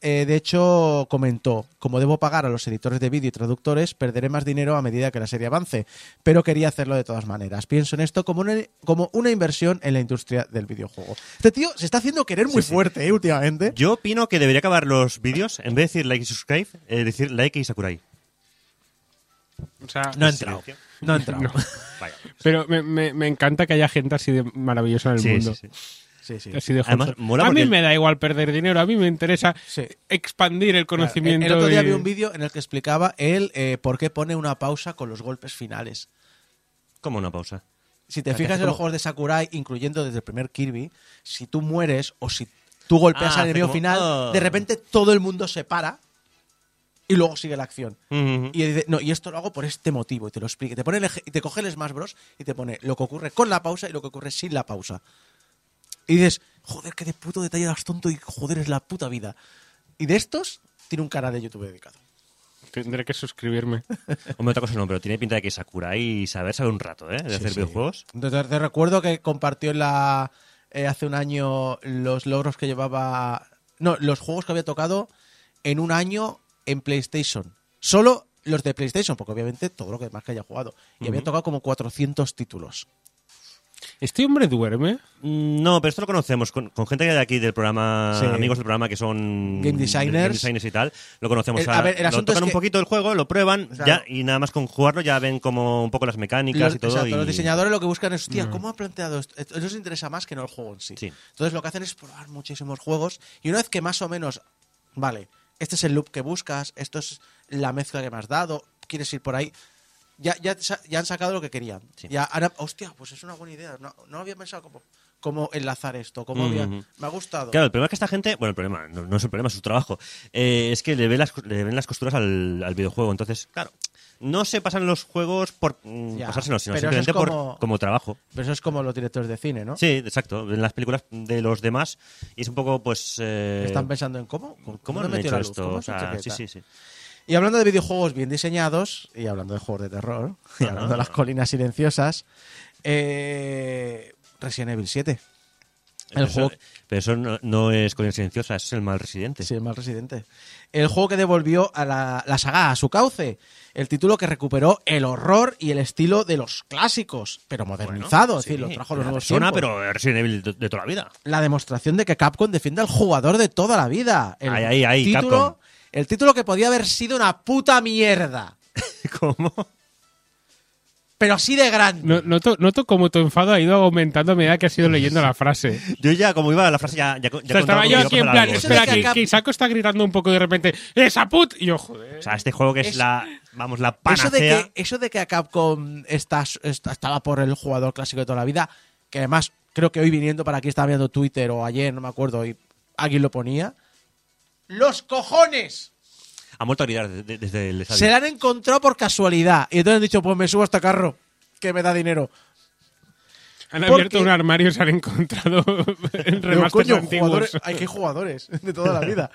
eh, de hecho, comentó, como debo pagar a los editores de vídeo y traductores, perderé más dinero a medida que la serie avance, pero quería hacerlo de todas maneras. Pienso en esto como una, como una inversión en la industria del videojuego. Este tío se está haciendo querer muy fuerte, ¿eh? Últimamente. Yo opino que debería acabar los vídeos, en vez de decir like y subscribe, eh, decir like y Sakurai. O sea, No ha entrado. No ha entrado. No. Vaya. Pero me, me- me encanta que haya gente así de maravillosa en el Sí, mundo. sí, sí. Sí, sí. Así de Además, mola a mí me da igual perder dinero, a mí me interesa Sí. expandir el conocimiento. El otro día y- vi un vídeo en el que explicaba él eh, por qué pone una pausa con los golpes finales. Como una pausa. Si te fijas en los juegos de Sakurai, incluyendo desde el primer Kirby, si tú mueres o si tú golpeas Ah, al enemigo como- final, de repente todo el mundo se para y luego sigue la acción. Ujú. Y dice, no, y esto lo hago por este motivo, y te lo explica. Te pone el y te coge el Smash Bros. y te pone lo que ocurre con la pausa y lo que ocurre sin la pausa. Y dices, joder, qué de puto detalle das tonto y joder, es la puta vida. Y de estos, tiene un canal de YouTube dedicado. Tendré que suscribirme. Hombre, otra cosa no, pero tiene pinta de que Sakurai saber sabe un rato, ¿eh? De hacer sí. videojuegos. Te, te recuerdo que compartió en la eh, hace un año los logros que llevaba. No, los juegos que había tocado en un año en PlayStation. Solo los de PlayStation, porque obviamente todo lo que más que haya jugado. Y había tocado como 400 títulos. ¿Este hombre duerme? Mm, No, pero esto lo conocemos con, con gente de aquí del programa, Sí. amigos del programa que son Game designers. game designers y tal, lo conocemos. El- a ver, el lo asunto tocan es un que- poquito el juego, lo prueban Claro. ya y nada más con jugarlo ya ven como un poco las mecánicas Los, y todo. exacto, y- los diseñadores lo que buscan es, hostia, ¿cómo ha planteado esto? Eso les interesa más que no el juego en sí. Sí. Entonces lo que hacen es probar muchísimos juegos y una vez que más o menos, vale, este es el loop que buscas, esto es la mezcla que me has dado, quieres ir por ahí, ya, ya, ya han sacado lo que querían. Sí. Ya han- hostia, pues es una buena idea. No, no había pensado cómo, cómo enlazar esto, cómo había... Me ha gustado. Claro, el problema es que esta gente, bueno, el problema, no, no es el problema, es su trabajo, eh, es que le, ve las, le ven las costuras al, al videojuego. Entonces, claro, no se pasan los juegos por mm, Ya, pasárselo, sino pero eso es simplemente por como- como trabajo. Pero eso es como los directores de cine, ¿no? Sí, exacto. Ven las películas de los demás y es un poco, pues... eh, Están pensando en cómo, cómo, ¿Cómo le han metió hecho la luz? esto? ¿Cómo O has hecho sea, que sí, sí, sí. Y hablando de videojuegos bien diseñados, y hablando de juegos de terror, y hablando de las colinas silenciosas, eh, Resident Evil 7. El Pero eso- juego, Pero eso no, no es Colina Silenciosa, eso es el mal residente. sí, el mal residente. El juego que devolvió a la, la saga a su cauce. El título que recuperó el horror y el estilo de los clásicos, pero modernizado, es decir, lo trajo los nuevos persona, tiempos. pero Resident Evil de, de toda la vida. la demostración de que Capcom defiende al jugador de toda la vida. El Ahí, ahí, ahí, título, Capcom. El título que podía haber sido una puta mierda. ¿Cómo? Pero así de grande. No- Noto, noto como tu enfado ha ido aumentando a medida que has ido leyendo la frase. Yo ya, como iba la frase, ya, ya, ya O sea, estaba yo a aquí en plan, espera, que que, acá- que Isako está gritando un poco y de repente, ¡Esa put! Y yo, joder. O sea, este juego que es, Es- la, vamos, la Eso de, panacea. que, eso de que a Capcom está, está- estaba por el jugador clásico de toda la vida, que además creo que hoy viniendo para aquí estaba viendo Twitter o ayer, no me acuerdo, y alguien lo ponía. ¡Los cojones! Ha vuelto a gritar de- de- desde el estadio. Se la han encontrado por casualidad. Y entonces han dicho, pues me subo a este carro, que me da dinero. Han porque- abierto un armario y se han encontrado en Digo, remasters coño, antiguos. jugadores, hay que jugadores de toda la vida.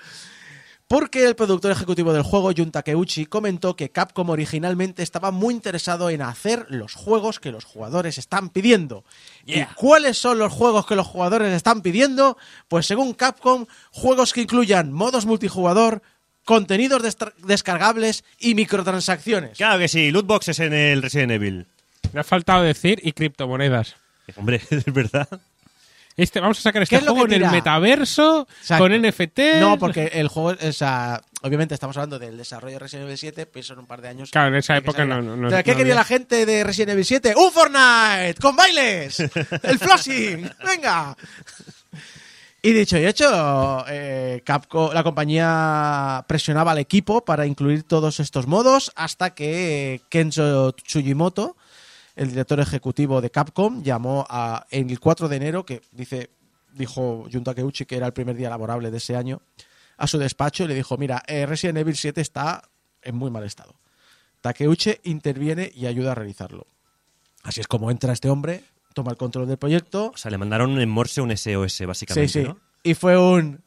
Porque el productor ejecutivo del juego, Jun Takeuchi, comentó que Capcom originalmente estaba muy interesado en hacer los juegos que los jugadores están pidiendo. ¿Y cuáles son los juegos que los jugadores están pidiendo? Pues según Capcom, juegos que incluyan modos multijugador, contenidos descargables y microtransacciones. Claro que sí, loot boxes en el Resident Evil. Me ha faltado decir y criptomonedas. Hombre, es verdad. Este, vamos a sacar este ¿Qué es lo juego en el metaverso, Exacto. con NFT. No, porque el juego, o sea, obviamente estamos hablando del desarrollo de Resident Evil 7, pienso en un par de años. Claro, en esa época no- no- no- Entonces, ¿Qué no quería había. la gente de Resident Evil 7? ¡Un Fortnite! ¡Con bailes! ¡El flossing! ¡Venga! Y dicho y hecho, eh, Capcom, la compañía presionaba al equipo para incluir todos estos modos hasta que eh, Kenzo Tsujimoto, el director ejecutivo de Capcom, llamó a, en el 4 de enero, que dice, dijo Jun Takeuchi que era el primer día laborable de ese año, a su despacho y le dijo, mira, eh, Resident Evil 7 está en muy mal estado. Takeuchi interviene y ayuda a realizarlo. Así es como entra este hombre, toma el control del proyecto, O sea, le mandaron en Morse un SOS, básicamente, Sí, sí. ¿no? Y fue un.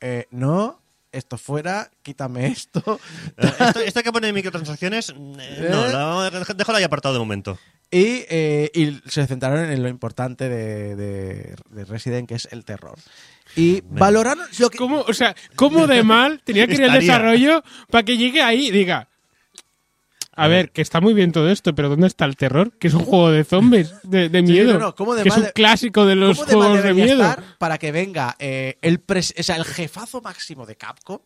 eh, no, esto fuera, quítame esto. Eh, esto, esto que pone microtransacciones, eh, no, ¿Eh? lo- déjalo ahí apartado de momento. Y, eh, y se centraron en lo importante de, de- de Resident, que es el terror. Y valoraron lo que... ¿Cómo, o sea, ¿cómo de mal tenía que ir el desarrollo para que llegue ahí y diga... A ver, que está muy bien todo esto, pero ¿dónde está el terror? Que es un juego de zombies, de, de Sí, miedo. no, no, ¿cómo de que es un clásico de los ¿Cómo de juegos de miedo. estar para que venga eh, el, pres- o sea, el jefazo máximo de Capcom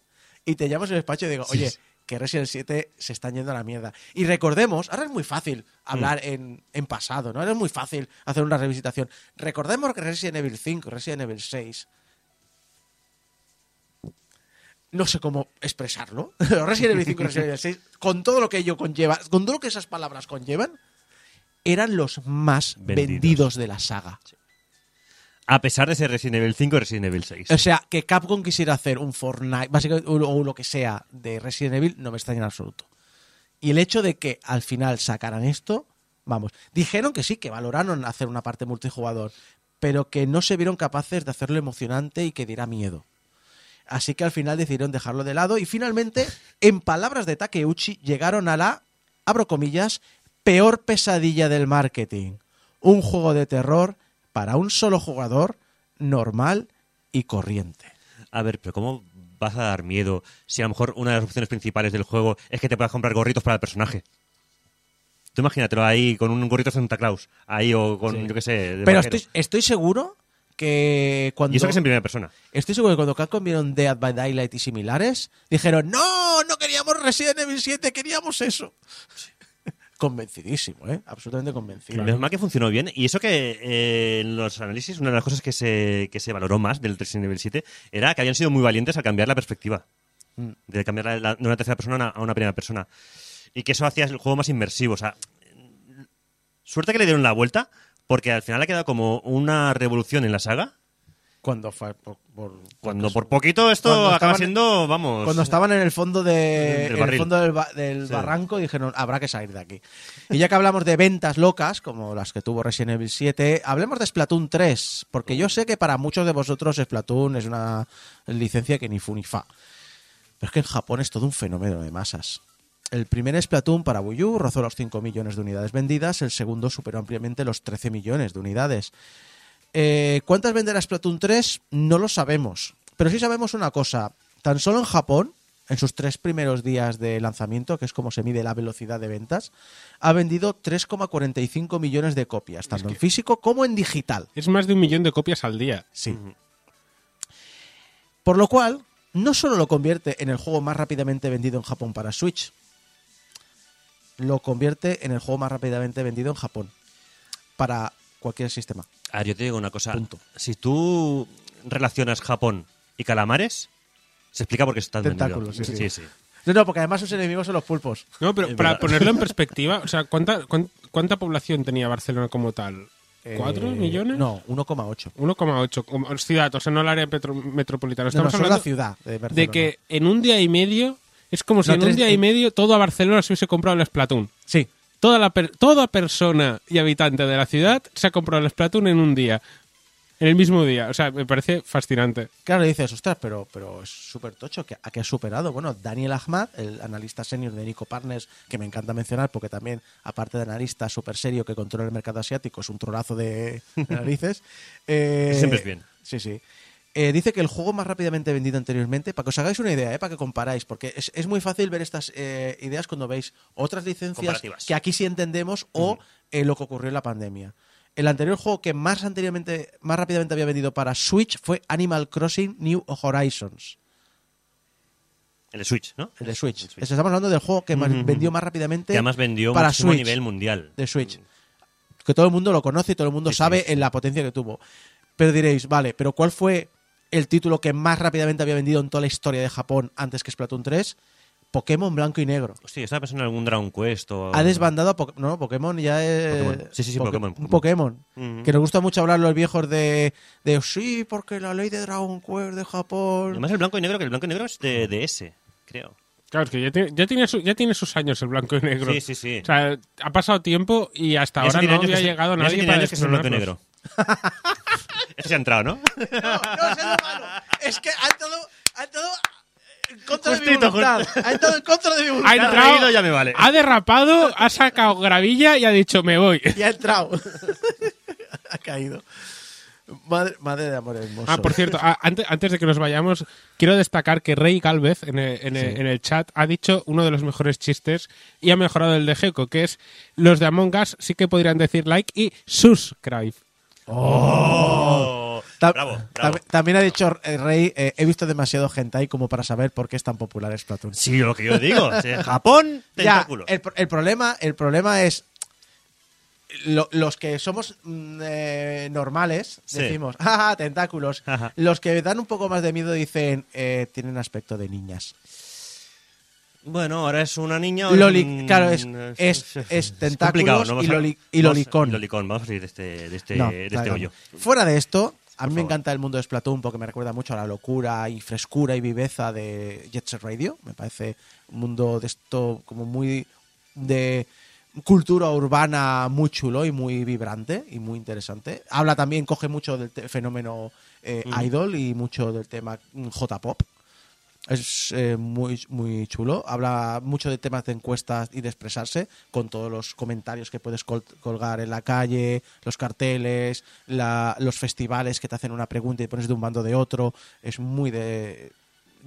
y te llamas en el despacho y digo, oye, que Resident 7 se están yendo a la mierda. Y recordemos, ahora es muy fácil hablar Mm. en, en pasado, ¿no? Ahora es muy fácil hacer una revisitación. Recordemos que Resident Evil 5, Resident Evil 6 no sé cómo expresarlo. Resident Evil 5 y Resident Evil 6, con todo lo que ello conlleva, con todo lo que esas palabras conllevan, eran los más Vendidos. vendidos de la saga. A pesar de ser Resident Evil 5 y Resident Evil 6. O sea, que Capcom quisiera hacer un Fortnite, básicamente, o o lo que sea de Resident Evil, no me extraña en absoluto. Y el hecho de que al final sacaran esto, vamos, dijeron que sí, que valoraron hacer una parte multijugador, pero que no se vieron capaces de hacerlo emocionante y que diera miedo. Así que al final decidieron dejarlo de lado y finalmente, en palabras de Takeuchi, llegaron a la, abro comillas, peor pesadilla del marketing. Un juego de terror para un solo jugador, normal y corriente. A ver, pero ¿cómo vas a dar miedo si a lo mejor una de las opciones principales del juego es que te puedas comprar gorritos para el personaje? Tú imagínatelo ahí con un gorrito de Santa Claus, ahí o con, Sí. yo qué sé, Pero estoy, estoy seguro que cuando Y eso que es en primera persona. estoy seguro que cuando Capcom vieron Dead by Daylight y similares, dijeron, no, no queríamos Resident Evil 7, queríamos eso. Convencidísimo, ¿eh? Absolutamente convencido. Menos mal que funcionó bien. Y eso que eh, en los análisis, una de las cosas que se, que se valoró más del Resident Evil 7 era que habían sido muy valientes al cambiar la perspectiva. Mm. De cambiar la- la- de una tercera persona a una- a una primera persona. Y que eso hacía el juego más inmersivo. O sea, suerte que le dieron la vuelta, porque al final ha quedado como una revolución en la saga. Cuando fue por, por- Cuando por poquito esto Cuando acaba estaban- siendo, vamos. Cuando estaban en el fondo, de, en el fondo del, ba- del Sí. barranco dijeron, habrá que salir de aquí. Y ya que hablamos de ventas locas, como las que tuvo Resident Evil 7, hablemos de Splatoon 3, porque yo sé que para muchos de vosotros Splatoon es una licencia que ni fu ni fa. Pero es que en Japón es todo un fenómeno de masas. El primer Splatoon para Wii U rozó los 5 millones de unidades vendidas, el segundo superó ampliamente los 13 millones de unidades. Eh, ¿Cuántas venderá Splatoon 3? No lo sabemos. Pero sí sabemos una cosa. Tan solo en Japón, en sus tres primeros días de lanzamiento, que es como se mide la velocidad de ventas, ha vendido 3,45 millones de copias, tanto en físico como en digital. Es más de un millón de copias al día. Sí. Por lo cual, no solo lo convierte en el juego más rápidamente vendido en Japón para Switch, lo convierte en el juego más rápidamente vendido en Japón para cualquier sistema. A ver, yo te digo una cosa. Punto. Si tú relacionas Japón y calamares, se explica por qué están Tentáculos, sí, sí, sí. No, no, porque además sus enemigos son los pulpos. No, pero Es para verdad. ponerlo en perspectiva, o sea, ¿cuánta, cuán- cuánta población tenía Barcelona como tal? ¿Cuatro Eh, millones? No, 1,8. 1,8 como ciudad, o sea, no el área metropolitana. No, no, Estamos la hablando ciudad de Barcelona. de que en un día y medio es como si No, en tres- un día y medio todo a Barcelona se hubiese comprado el Splatoon. Sí, Toda, la per- toda persona y habitante de la ciudad se ha comprado el Splatoon en un día. En el mismo día. O sea, me parece fascinante. claro, dices, ostras, pero, pero es súper tocho. que ¿A qué ha superado? Bueno, Daniel Ahmad, el analista senior de Nico Partners, que me encanta mencionar porque también, aparte de analista súper serio que controla el mercado asiático, es un tronazo de, de narices. eh, Siempre es bien. Sí, sí. Eh, dice que el juego más rápidamente vendido anteriormente, para que os hagáis una idea, eh, para que comparáis, porque es, es muy fácil ver estas eh, ideas cuando veis otras licencias que aquí sí entendemos o eh, lo que ocurrió en la pandemia. El anterior juego que más anteriormente, más rápidamente había vendido para Switch fue Animal Crossing New Horizons, El de Switch, ¿no? el de Switch. El Estamos hablando del juego que vendió más rápidamente Que además vendió para a Switch. nivel mundial. de Switch. Que todo el mundo lo conoce y todo el mundo Sí, sí, sabe sí. en la potencia que tuvo. Pero diréis, vale, pero ¿cuál fue el título que más rápidamente había vendido en toda la historia de Japón antes que Splatoon 3? Pokémon blanco y negro. Hostia, yo estaba pensando en algún Dragon Quest o... Ha desbandado a Pokémon. No, Pokémon ya es. Pokémon. Sí, sí, sí, Poké- Pokémon. Un Pokémon. Que nos gusta mucho hablar los viejos de, de. Sí, porque la ley de Dragon Quest de Japón. Además el blanco y negro, que el blanco y negro es de DS, creo. Claro, es que ya tiene, ya tiene, su- ya tiene sus años el blanco y negro. Sí, sí, sí. O sea, ha pasado tiempo y hasta ahora no había llegado nadie para años que es el blanco y negro. Ese se ha entrado, ¿no? No, no, es el humano. Es que han todo. Han todo en contra de mi voluntad. Ha entrado en contra de mi Ha voluntad. Ya entrado, ya me vale. ha derrapado, ha sacado gravilla y ha dicho me voy. Y ha entrado. ha caído. Madre, madre de amor hermoso. Ah, por cierto, a- antes, antes de que nos vayamos, quiero destacar que Rey Galvez en el, en el- en el chat ha dicho uno de los mejores chistes y ha mejorado el de Gecko, que es los de Among Us sí que podrían decir like y subscribe. Oh, Ta- bravo, bravo. tam- También ha dicho eh, Rey, eh, he visto demasiado hentai como para saber por qué es tan popular Splatoon. Sí, lo que yo digo. Japón, Ya, tentáculo. el, pro- el problema, el problema es lo- los que somos mm, eh, normales Sí. decimos, ah, tentáculos. Ajá. Los que dan un poco más de miedo dicen, eh, tienen aspecto de niñas. Bueno, ahora es una niña. ahora Loli- un- claro, es- es- es tentáculos ¿no? Y loli- y lolicón. Vamos a salir de este, de este, No, de este claro. hoyo. Fuera de esto, a mí me favor. encanta el mundo de Splatoon porque me recuerda mucho a la locura y frescura y viveza de Jet Set Radio. Me parece un mundo de esto como muy de cultura urbana muy chulo y muy vibrante y muy interesante. Habla también, coge mucho del fenómeno eh, idol y mucho del tema mm, J-pop. Es eh, muy, muy chulo. Habla mucho de temas de encuestas y de expresarse, con todos los comentarios que puedes col- colgar en la calle, los carteles, la- los festivales que te hacen una pregunta y pones de un bando de otro. Es muy de.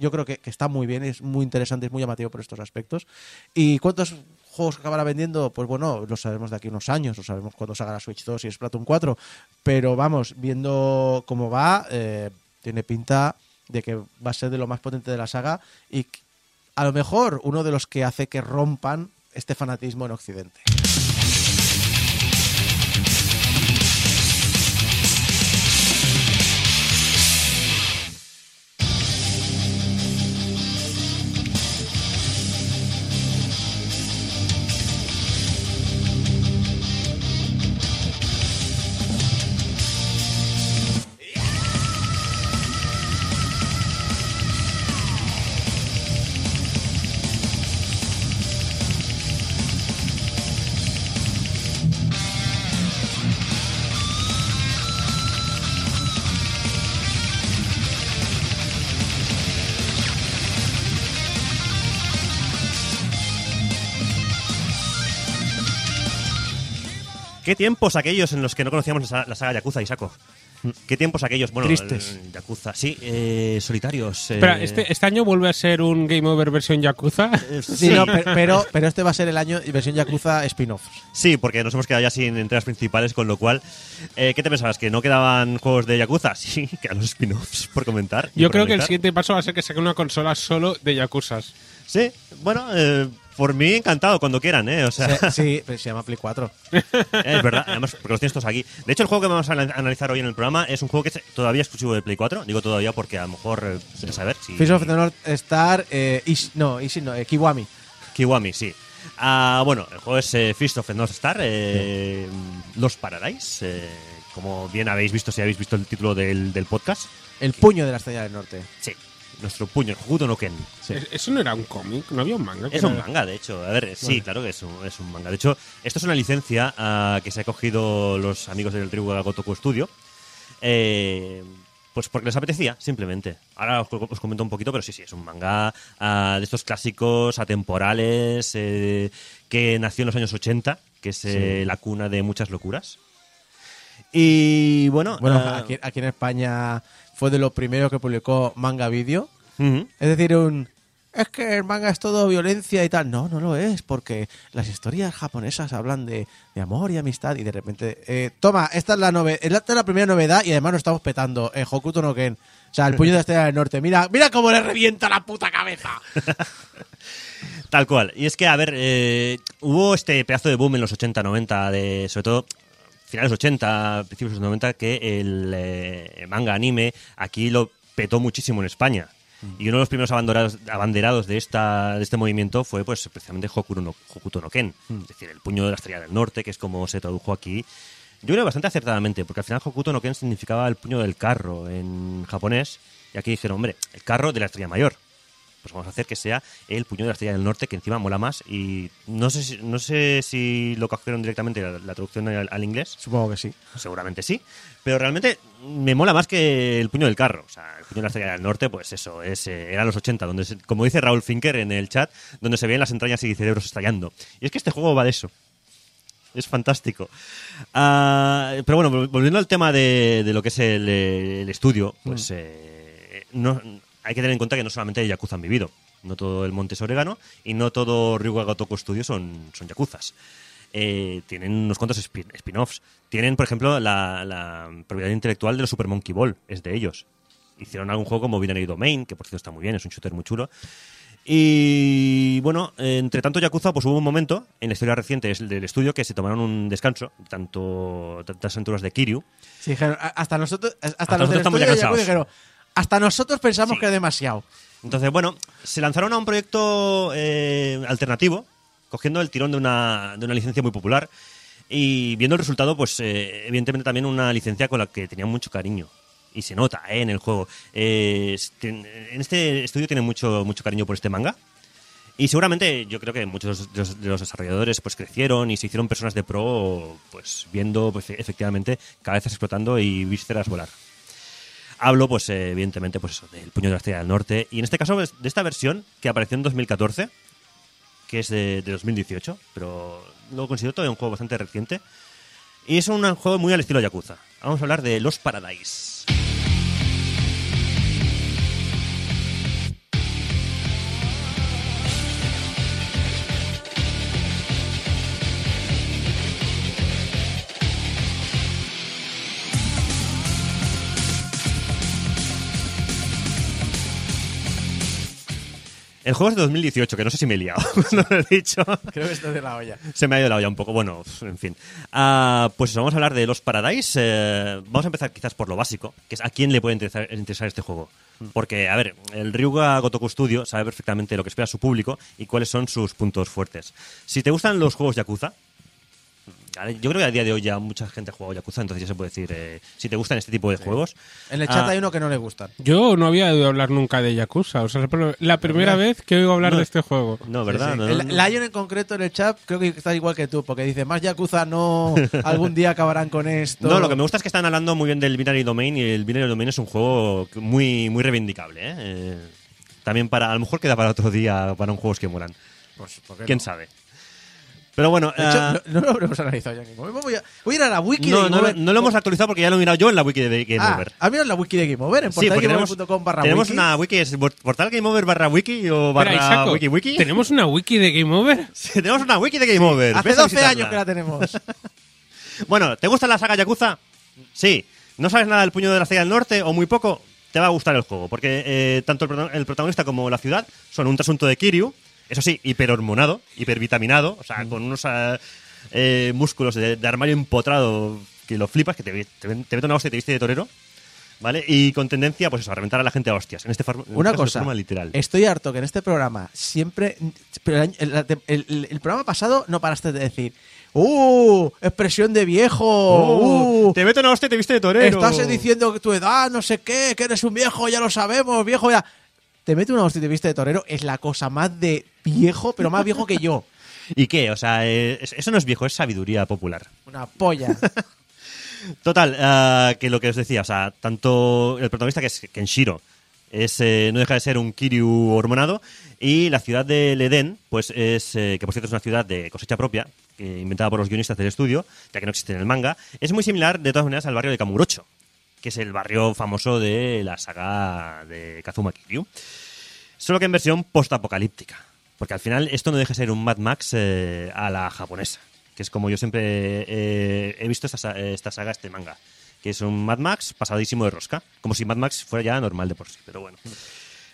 Yo creo que, que está muy bien, es muy interesante, es muy llamativo por estos aspectos. ¿Y cuántos juegos acabará vendiendo? Pues bueno, lo sabemos de aquí unos años, lo sabemos cuando salga la Switch 2 y Splatoon 4. Pero vamos, viendo cómo va, eh, tiene pinta de que va a ser de lo más potente de la saga y a lo mejor uno de los que hace que rompan este fanatismo en Occidente. Tiempos aquellos en los que no conocíamos la, sa- la saga Yakuza, Isako? ¿Qué tiempos aquellos? Bueno, Tristes. el Yakuza, sí, eh, solitarios. eh, Espera, este, este año vuelve a ser un Game Over versión Yakuza. eh, Sí, sí, no, pe- pero, pero este va a ser el año y versión Yakuza spin-off. sí, porque nos hemos quedado ya sin entregas principales, con lo cual, eh, ¿qué te pensabas? ¿Que no quedaban juegos de Yakuza? Sí, quedan los spin-offs por comentar. y Yo por creo que el siguiente paso va a ser que saquen una consola solo de Yakuzas. Sí, bueno, eh, por mí encantado, cuando quieran, ¿eh? O sea, Se- sí, pero se llama Play 4. es verdad, además, porque los tienes todos aquí. De hecho, el juego que vamos a ana- analizar hoy en el programa es un juego que es todavía exclusivo de Play 4. Digo todavía porque a lo mejor, eh, saber si... Of the North Star, eh, Ish- no, Ishi no, eh, Kiwami. Kiwami, sí. Ah, bueno, el juego es eh, Fist of the North Star, eh, Los Paradise. eh, como bien habéis visto, si habéis visto el título del, del podcast. El puño de la estrella del norte. Sí, nuestro puño, el Hokuto no Ken. ¿Es- ¿Eso no era un cómic? ¿No había un manga? Es un era- manga, de hecho. A ver, sí, claro que es un, es un manga. De hecho, esto es una licencia ah, que se ha cogido los amigos del tribu Gotoku Studio. Eh, pues porque les apetecía, simplemente. Ahora os, os comento un poquito, pero sí, sí, es un manga ah, de estos clásicos atemporales eh, que nació en los años 80, que es eh, la cuna de muchas locuras. Y bueno, Bueno, ah, aquí, aquí en España fue de lo primero que publicó Manga Video. ujú. Es decir, un... Es que el manga es todo violencia y tal. No, no lo es, porque las historias japonesas hablan de, de amor y amistad y de repente... eh, toma, esta es, la nove- esta es la primera novedad y además nos estamos petando. Eh, Hokuto no Ken. O sea, el puño de la estrella del norte. Mira, mira cómo le revienta la puta cabeza. Tal cual. Y es que, a ver, eh, hubo este pedazo de boom en los 80, 90, de, sobre todo finales 80, principios de los 90, que el eh, manga anime aquí lo petó muchísimo en España. Y uno de los primeros abanderados, abanderados de, esta, de este movimiento fue pues precisamente Hokuto no, Hokuto no Ken, es decir, el puño de la estrella del norte, que es como se tradujo aquí. Yo creo bastante acertadamente, porque al final Hokuto no Ken significaba el puño del carro en japonés, y aquí dijeron, hombre, el carro de la estrella mayor. Pues vamos a hacer que sea el puño de la estrella del norte, que encima mola más. Y no sé si, no sé si lo cogieron directamente la, la traducción al, al inglés, Supongo que sí. seguramente sí, pero realmente me mola más que el puño del carro. O sea, el puño de la estrella del norte, pues eso, es, eh, eran los 80, donde se- como dice Raúl Finker en el chat, donde se ven las entrañas y cerebros estallando. Y es que este juego va de eso. Es fantástico. Ah, pero bueno, vol- volviendo al tema de, de lo que es el, eh, el estudio, pues eh, no, hay que tener en cuenta que no solamente Yakuza han vivido. No todo el monte es orégano y no todo Ryuga Gotoku Studio son, son Yakuzas. Eh, tienen unos cuantos spin- spin-offs. Tienen, por ejemplo, la, la propiedad intelectual de los Super Monkey Ball. Es de ellos. Hicieron algún juego como Binary Domain, que por cierto está muy bien, es un shooter muy chulo. Y bueno, entre tanto Yakuza, pues hubo un momento en la historia reciente del estudio que se tomaron un descanso, tanto tantas aventuras de Kiryu. Sí, dijeron, hasta nosotros, hasta, Hasta los del nosotros estamos ya de Yakuza cansados. dijeron, hasta nosotros pensamos Sí. que es demasiado. Entonces, bueno, se lanzaron a un proyecto eh, alternativo, cogiendo el tirón de una, de una licencia muy popular y viendo el resultado, pues eh, evidentemente también una licencia con la que tenían mucho cariño. Y se nota eh, en el juego. Eh, en este estudio tienen mucho, mucho cariño por este manga. Y seguramente yo creo que muchos de los, de los desarrolladores pues crecieron y se hicieron personas de pro pues viendo pues, efectivamente cabezas explotando y vísceras volar. Hablo, pues, eh, evidentemente, pues del puño de la estrella del norte. Y en este caso, pues, de esta versión que apareció en 2014, que es de, de 2018, pero lo considero todavía un juego bastante reciente. Y es un juego muy al estilo Yakuza. Vamos a hablar de Los Paradise. El juego es de 2018, que no sé si me he liado, no lo he dicho. Creo que esto es de la olla. Se me ha ido la olla un poco. Bueno, en fin. Ah, pues vamos a hablar de los Paradise. Eh, vamos a empezar quizás por lo básico, que es a quién le puede interesar, interesar este juego. Porque, a ver, el Ryuga Gotoku Studio sabe perfectamente lo que espera su público y cuáles son sus puntos fuertes. Si te gustan los juegos Yakuza, yo creo que a día de hoy ya mucha gente ha jugado Yakuza, entonces ya se puede decir, eh, si te gustan este tipo de juegos... En el chat ah, hay uno que no le gustan. Yo no había oído hablar nunca de Yakuza. O sea, la- primera vez que oigo hablar No. de este juego. No, ¿verdad? Sí, sí. No, el. Lion en concreto en el chat creo que está igual que tú, porque dice, más Yakuza no, algún día acabarán con esto. No, lo que me gusta es que están hablando muy bien del Binary Domain y el Binary Domain es un juego muy, muy reivindicable. ¿eh? Eh, también para, a lo mejor queda para otro día para un juegos que mueran. Pues, ¿por qué ¿Quién no? sabe? Pero bueno, De hecho, ah, no, no lo habremos analizado ya. mismo. Voy a, voy a ir a la wiki no, de Game no, Over. no lo hemos actualizado porque ya lo he mirado yo en la wiki de Game ah, Over. ¿has mirado la wiki de Game Over? En Sí, porque tenemos, portalgameover.com barra tenemos wiki. una wiki, es portal Game Over barra wiki o barra Espera, Isaco, wiki wiki. ¿Tenemos una wiki de Game Over? Sí, tenemos una wiki de Game Over. Hace Ves a 12 visitarla. años que la tenemos. Bueno, ¿te gusta la saga Yakuza? Sí. ¿No sabes nada del puño de la estrella del norte o muy poco? Te va a gustar el juego, porque eh, tanto el, el protagonista como la ciudad son un trasunto de Kiryu, eso sí, hiperhormonado, hipervitaminado, o sea, con unos ah, eh, músculos de, de armario empotrado que lo flipas, que te, te, te mete una hostia y te viste de torero, ¿vale? Y con tendencia, pues eso, a reventar a la gente a hostias. En este, en Una este de cosa, forma literal. estoy harto que en este programa siempre... Pero el, el- el- el programa pasado no paraste de decir ¡Uh! Expresión de viejo. Oh, ¡Uh! te mete una hostia y te viste de torero. Estás diciendo que tu edad, no sé qué, que eres un viejo, ya lo sabemos, viejo ya. Te mete una hostia y te viste de torero, es la cosa más de viejo, pero más viejo que yo. ¿Y qué? O sea, eh, es- eso no es viejo, es sabiduría popular. Una polla. Total, ah, que lo que os decía, o sea, tanto el protagonista que es Kenshiro es, eh, no deja de ser un Kiryu hormonado y la ciudad del Edén, pues es, eh, que por cierto es una ciudad de cosecha propia, inventada por los guionistas del estudio, ya que no existe en el manga, es muy similar de todas maneras al barrio de Kamurocho, que es el barrio famoso de la saga de Kazuma Kiryu. Solo que en versión post-apocalíptica. Porque al final esto no deja de ser un Mad Max eh, a la japonesa. Que es como yo siempre eh, he visto esta, esta saga, este manga. Que es un Mad Max pasadísimo de rosca. Como si Mad Max fuera ya normal de por sí. Pero bueno.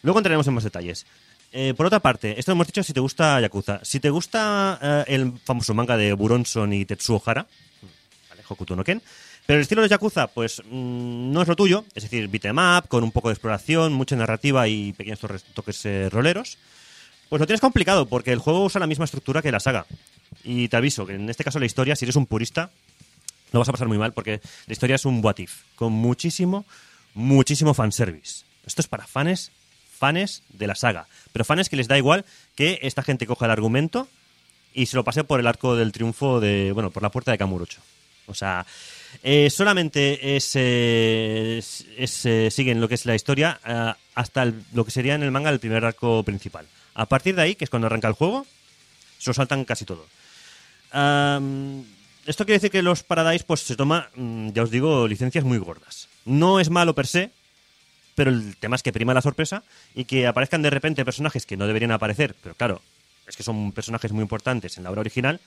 Luego entraremos en más detalles. Eh, por otra parte, esto lo hemos dicho si te gusta Yakuza. Si te gusta el famoso manga de Buronson y Tetsuo Hara, ¿vale? Hokuto no Ken. Pero el estilo de Yakuza, pues mm, no es lo tuyo. Es decir, beat'em up, con un poco de exploración, mucha narrativa y pequeños toques eh, roleros. Pues lo tienes complicado, porque el juego usa la misma estructura que la saga. Y te aviso que en este caso la historia, si eres un purista, lo vas a pasar muy mal, porque la historia es un what if, con muchísimo, muchísimo fanservice. Esto es para fans, fans de la saga. Pero fans que les da igual que esta gente coja el argumento y se lo pase por el arco del triunfo de, bueno, por la puerta de Kamurocho. O sea, eh, solamente es, eh, eh, siguen lo que es la historia eh, hasta lo que sería en el manga el primer arco principal. A partir de ahí, que es cuando arranca el juego, se lo saltan casi todo. Esto quiere decir que los Paradise pues se toma, mm, ya os digo, licencias muy gordas. No es malo per se, pero el tema es que prima la sorpresa y que aparezcan de repente personajes que no deberían aparecer, pero claro, es que son personajes muy importantes en la obra original.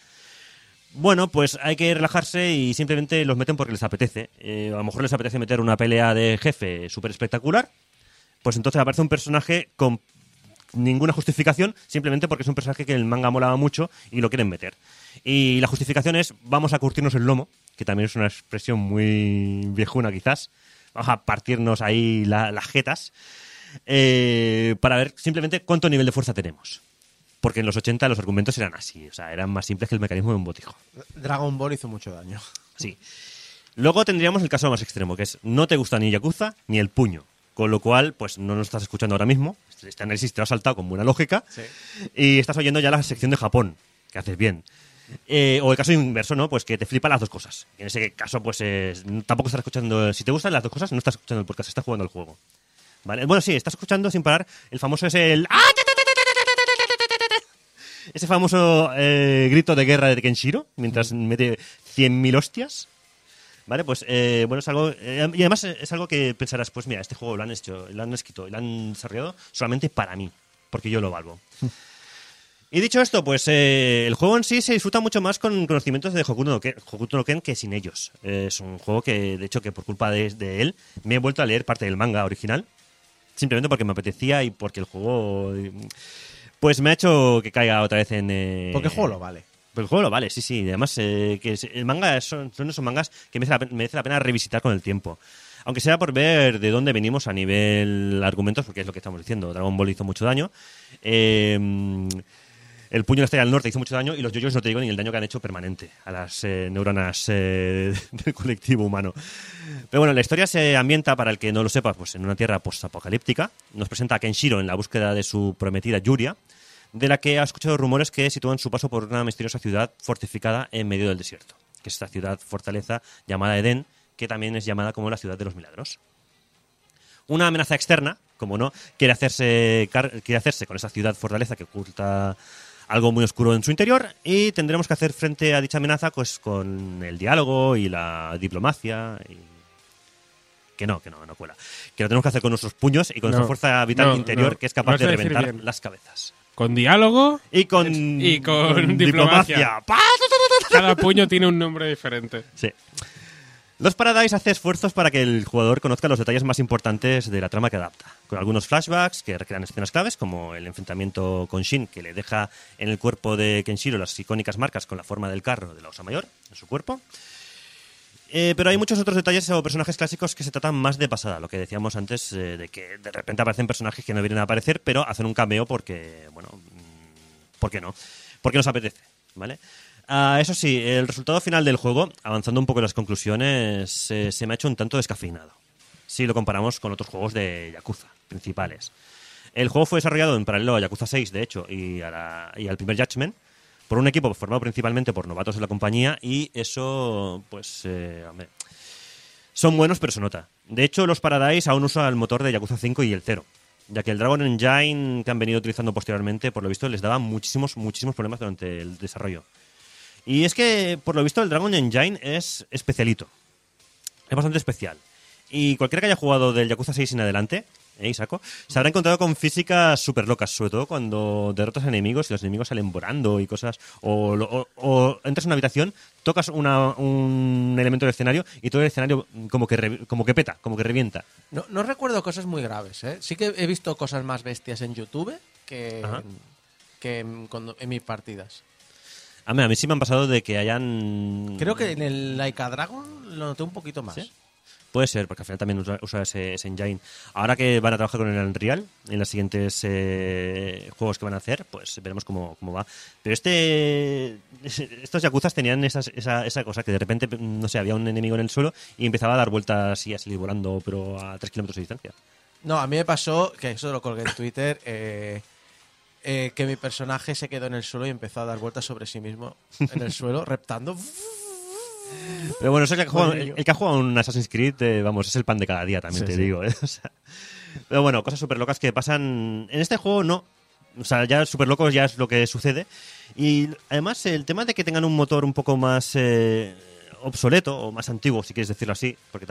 Bueno, pues hay que relajarse y simplemente los meten porque les apetece. Eh, a lo mejor les apetece meter una pelea de jefe súper espectacular, pues entonces aparece un personaje con ninguna justificación, simplemente porque es un personaje que el manga molaba mucho y lo quieren meter. Y la justificación es, vamos a curtirnos el lomo, que también es una expresión muy viejuna quizás, vamos a partirnos ahí la- las jetas, eh, para ver simplemente cuánto nivel de fuerza tenemos. Porque en los 80 los argumentos eran así, o sea, eran más simples que el mecanismo de un botijo. Dragon Ball hizo mucho daño. Sí. Luego tendríamos el caso más extremo, que es no te gusta ni Yakuza ni el puño. Con lo cual, pues no nos estás escuchando ahora mismo. Este análisis te lo has saltado con buena lógica. Y estás oyendo ya la sección de Japón, que haces bien. Eh, o el caso inverso, ¿no? Pues que te flipan las dos cosas. En ese caso, pues es- tampoco estás escuchando. Si te gustan las dos cosas, no estás escuchando el podcast, estás jugando el juego. ¿Vale? Bueno, sí, estás escuchando sin parar. El famoso es el. ¡Ah! Ese famoso eh, grito de guerra de Kenshiro, mientras mete 100.000 hostias. ¿Vale? Pues eh, bueno, es algo. eh, y además es algo que pensarás, pues mira, este juego lo han hecho, lo han escrito, lo han desarrollado solamente para mí, porque yo lo valgo. Y dicho esto, pues eh, el juego en sí se disfruta mucho más con conocimientos de Hokuto no Ken, Hokuto no Ken que sin ellos. Es un juego que, de hecho, que por culpa de, de él me he vuelto a leer parte del manga original, simplemente porque me apetecía y porque el juego, pues me ha hecho que caiga otra vez en... eh, Porque el juego lo vale. pero el juego lo vale, sí, sí. Y Además, eh, que el manga son, son esos mangas que merece la, merece la pena revisitar con el tiempo. Aunque sea por ver de dónde venimos a nivel argumentos, porque es lo que estamos diciendo. Dragon Ball hizo mucho daño. Eh, el puño de la estrella del norte hizo mucho daño y los yoyos no te digo ni el daño que han hecho permanente a las eh, neuronas eh, del colectivo humano. Pero bueno, la historia se ambienta, para el que no lo sepa, pues en una tierra postapocalíptica. Nos presenta a Kenshiro en la búsqueda de su prometida Yuria, de la que ha escuchado rumores que sitúan su paso por una misteriosa ciudad fortificada en medio del desierto, que es esta ciudad fortaleza llamada Edén, que también es llamada como la ciudad de los milagros. Una amenaza externa, como no, quiere hacerse, quiere hacerse con esa ciudad fortaleza que oculta algo muy oscuro en su interior y tendremos que hacer frente a dicha amenaza pues con el diálogo y la diplomacia y que no, que no, no cuela. Que lo tenemos que hacer con nuestros puños y con No, nuestra fuerza vital no, interior no. que es capaz de reventar las cabezas. Con diálogo, Y con, Y con diplomacia. ¡Pa! cada puño tiene un nombre diferente. Sí. Los Paradise hace esfuerzos para que el jugador conozca los detalles más importantes de la trama que adapta, con algunos flashbacks que recrean escenas claves, como el enfrentamiento con Shin, que le deja en el cuerpo de Kenshiro las icónicas marcas con la forma del carro de la Osa Mayor en su cuerpo. Eh, pero hay muchos otros detalles o personajes clásicos que se tratan más de pasada, lo que decíamos antes, eh, de que de repente aparecen personajes que no vienen a aparecer, pero hacen un cameo porque, bueno, mm, ¿por qué no? Porque nos apetece, ¿vale? Ah, eso sí, el resultado final del juego, avanzando un poco en las conclusiones, eh, se me ha hecho un tanto descafeinado. Si lo comparamos con otros juegos de Yakuza principales. El juego fue desarrollado en paralelo a Yakuza 6, de hecho, y al primer Judgment, por un equipo formado principalmente por novatos de la compañía, y eso, pues, eh, hombre, son buenos, pero se nota. De hecho, los Paradise aún usan el motor de Yakuza 5 y el 0, ya que el Dragon Engine que han venido utilizando posteriormente, por lo visto, les daba muchísimos, muchísimos problemas durante el desarrollo. Y es que, por lo visto, el Dragon Engine es especialito. Es bastante especial. Y cualquiera que haya jugado del Yakuza 6 en adelante, ¿eh? Se habrá encontrado con físicas súper locas, sobre todo cuando derrotas a enemigos y los enemigos salen volando y cosas. O, o- o entras en una habitación, tocas una- un elemento del escenario y todo el escenario como que, re- como que peta, como que revienta. No, no recuerdo cosas muy graves, ¿eh? Sí que he visto cosas más bestias en YouTube que, Ajá. que en, cuando- en mis partidas. A mí, a mí sí me han pasado de que hayan... Creo que en el Laika Dragon lo noté un poquito más. ¿Sí? Puede ser, porque al final también usa, usa ese, ese engine. Ahora que van a trabajar con el Unreal en los siguientes eh, juegos que van a hacer, pues veremos cómo, cómo va. Pero este estos Yakuzas tenían esas- esa, esa cosa que de repente, no sé, había un enemigo en el suelo y empezaba a dar vueltas y a salir volando, pero a 3 kilómetros de distancia. No, a mí me pasó, que eso lo colgué en Twitter, eh, eh, que mi personaje se quedó en el suelo y empezó a dar vueltas sobre sí mismo en el suelo, reptando. Pero bueno, eso es el que ha jugado, ello. el que ha jugado un Assassin's Creed, eh, vamos, es el pan de cada día, también Sí, te sí. digo. ¿eh? O sea, pero bueno, cosas súper locas que pasan. En este juego no. O sea, ya súper locos ya es lo que sucede. Y además, el tema de que tengan un motor un poco más eh, obsoleto o más antiguo, si quieres decirlo así, porque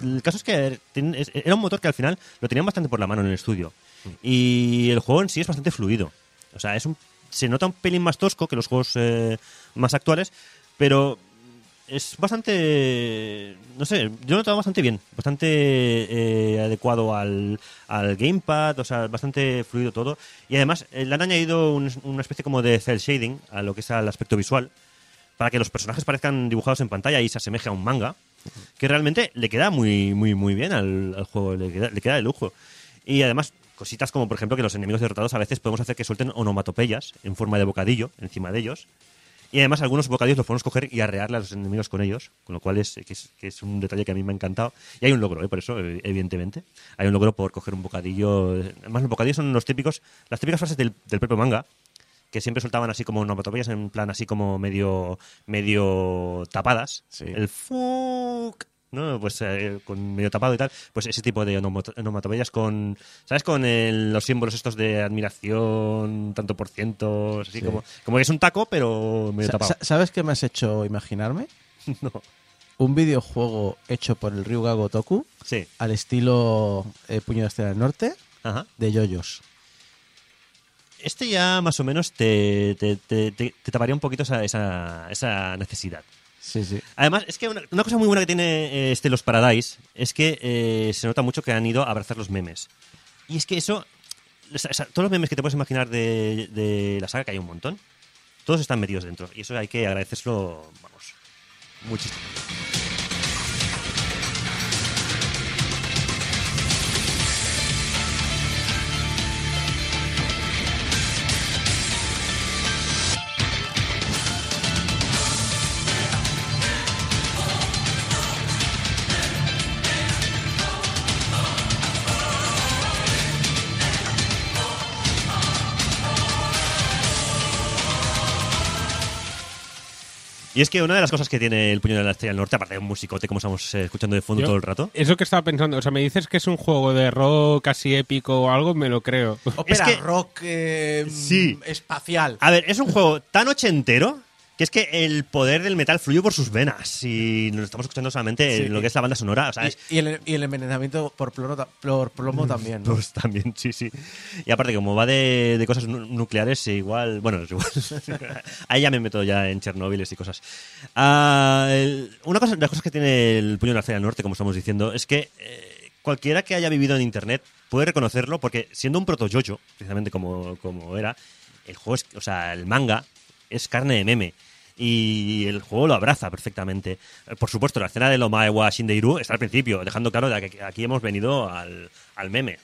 el caso es que era un motor que al final lo tenían bastante por la mano en el estudio. Y el juego en sí es bastante fluido. O sea, es un, se nota un pelín más tosco que los juegos eh, más actuales, pero es bastante. No sé, yo lo he notado bastante bien. Bastante eh, adecuado al, al gamepad, o sea, bastante fluido todo. Y además, eh, le han añadido un- una especie como de cel shading a lo que es al aspecto visual, para que los personajes parezcan dibujados en pantalla y se asemeje a un manga, que realmente le queda muy, muy, muy bien al, al juego, le queda, le queda de lujo. Y además, cositas como, por ejemplo, que los enemigos derrotados a veces podemos hacer que suelten onomatopeyas en forma de bocadillo encima de ellos. Y además algunos bocadillos los podemos coger y arrearle a los enemigos con ellos, con lo cual es, que es, que es un detalle que a mí me ha encantado. Y hay un logro, ¿eh? por eso, eh, evidentemente. Hay un logro por coger un bocadillo. Además, los bocadillos son los típicos, las típicas frases del, del propio manga, que siempre soltaban así como onomatopeyas en plan así como medio, medio tapadas. Sí. El fuck. ¿No? Pues eh, con medio tapado y tal, pues ese tipo de onomato- onomatopeyas con, ¿sabes? Con el- los símbolos estos de admiración, tanto por cientos, así Sí. como, como que es un taco, pero medio tapado. sa- ¿Sabes qué me has hecho imaginarme? No. Un videojuego hecho por el Ryuga Gotoku Sí. al estilo eh, Puño de Estrella del Norte Ajá. de yoyos. Este ya más o menos te, te, te, te- te taparía un poquito esa, esa, esa necesidad. Sí, sí. Además, es que una, una cosa muy buena que tiene eh, este Los Paradise es que eh, se nota mucho que han ido a abrazar los memes. Y es que eso, o sea, todos los memes que te puedes imaginar de, de la saga, que hay un montón, todos están metidos dentro. Y eso hay que agradecérselo, vamos, muchísimo. Y es que una de las cosas que tiene el puño de la estrella del norte, aparte de un musicote como estamos eh, escuchando de fondo Yo- todo el rato, Eso que estaba pensando, o sea, me dices que es un juego de rock casi épico o algo, me lo creo. Ópera que- rock eh, Sí. espacial. A ver, es un juego tan ochentero que es que el poder del metal fluye por sus venas y nos estamos escuchando solamente Sí. en lo que es la banda sonora. O sea, es, Y, el, y el envenenamiento por plomo, ta- por plomo también, ¿no? Pues también, sí, sí. Y aparte, como va de, de cosas nu- nucleares, igual. Bueno, es igual. Ahí ya me meto ya en Chernóbiles y cosas. Ah, el- una cosa, de las cosas que tiene el puño de la estrella del norte, como estamos diciendo, es que eh, cualquiera que haya vivido en internet puede reconocerlo, porque siendo un proto yoyo, precisamente como, como era, el juego es, o sea, el manga es carne de meme. Y el juego lo abraza perfectamente. Eh, Por supuesto, la escena de Omae wa Shindeiru está al principio, dejando claro de que aquí hemos venido al, al meme.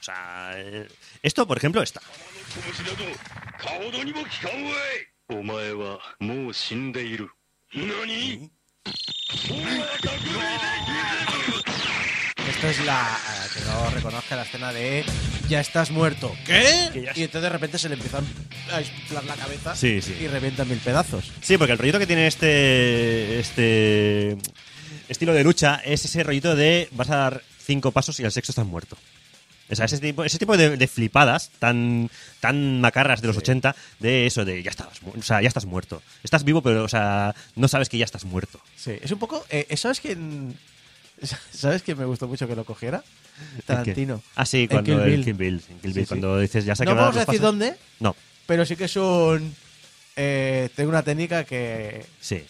O sea, eh, esto, por ejemplo, está. Esto es la. eh, que no reconozca la escena de. Ya estás muerto. ¿Qué? Que ya- Y entonces de repente se le empieza a inflar la cabeza Sí, sí. y revienta en mil pedazos. Sí, porque el rollito que tiene este, este estilo de lucha es ese rollito de vas a dar cinco pasos y al sexto estás muerto. O sea, ese tipo, ese tipo de, de flipadas tan, tan macarras de los 80 de eso, de ya estás, mu- o sea, ya estás muerto. Estás vivo, pero o sea, no sabes que ya estás muerto. Sí, es un poco. eh, ¿Sabes quién.? ¿Sabes quién me gustó mucho que lo cogiera? Tarantino. Ah, sí, En cuando Kill el. Kill Bill. en Kill Sí, Bill, sí. Cuando dices ya sé que No vamos a los decir pasos. dónde, No, pero sí que es un. eh, tengo una técnica que. sí.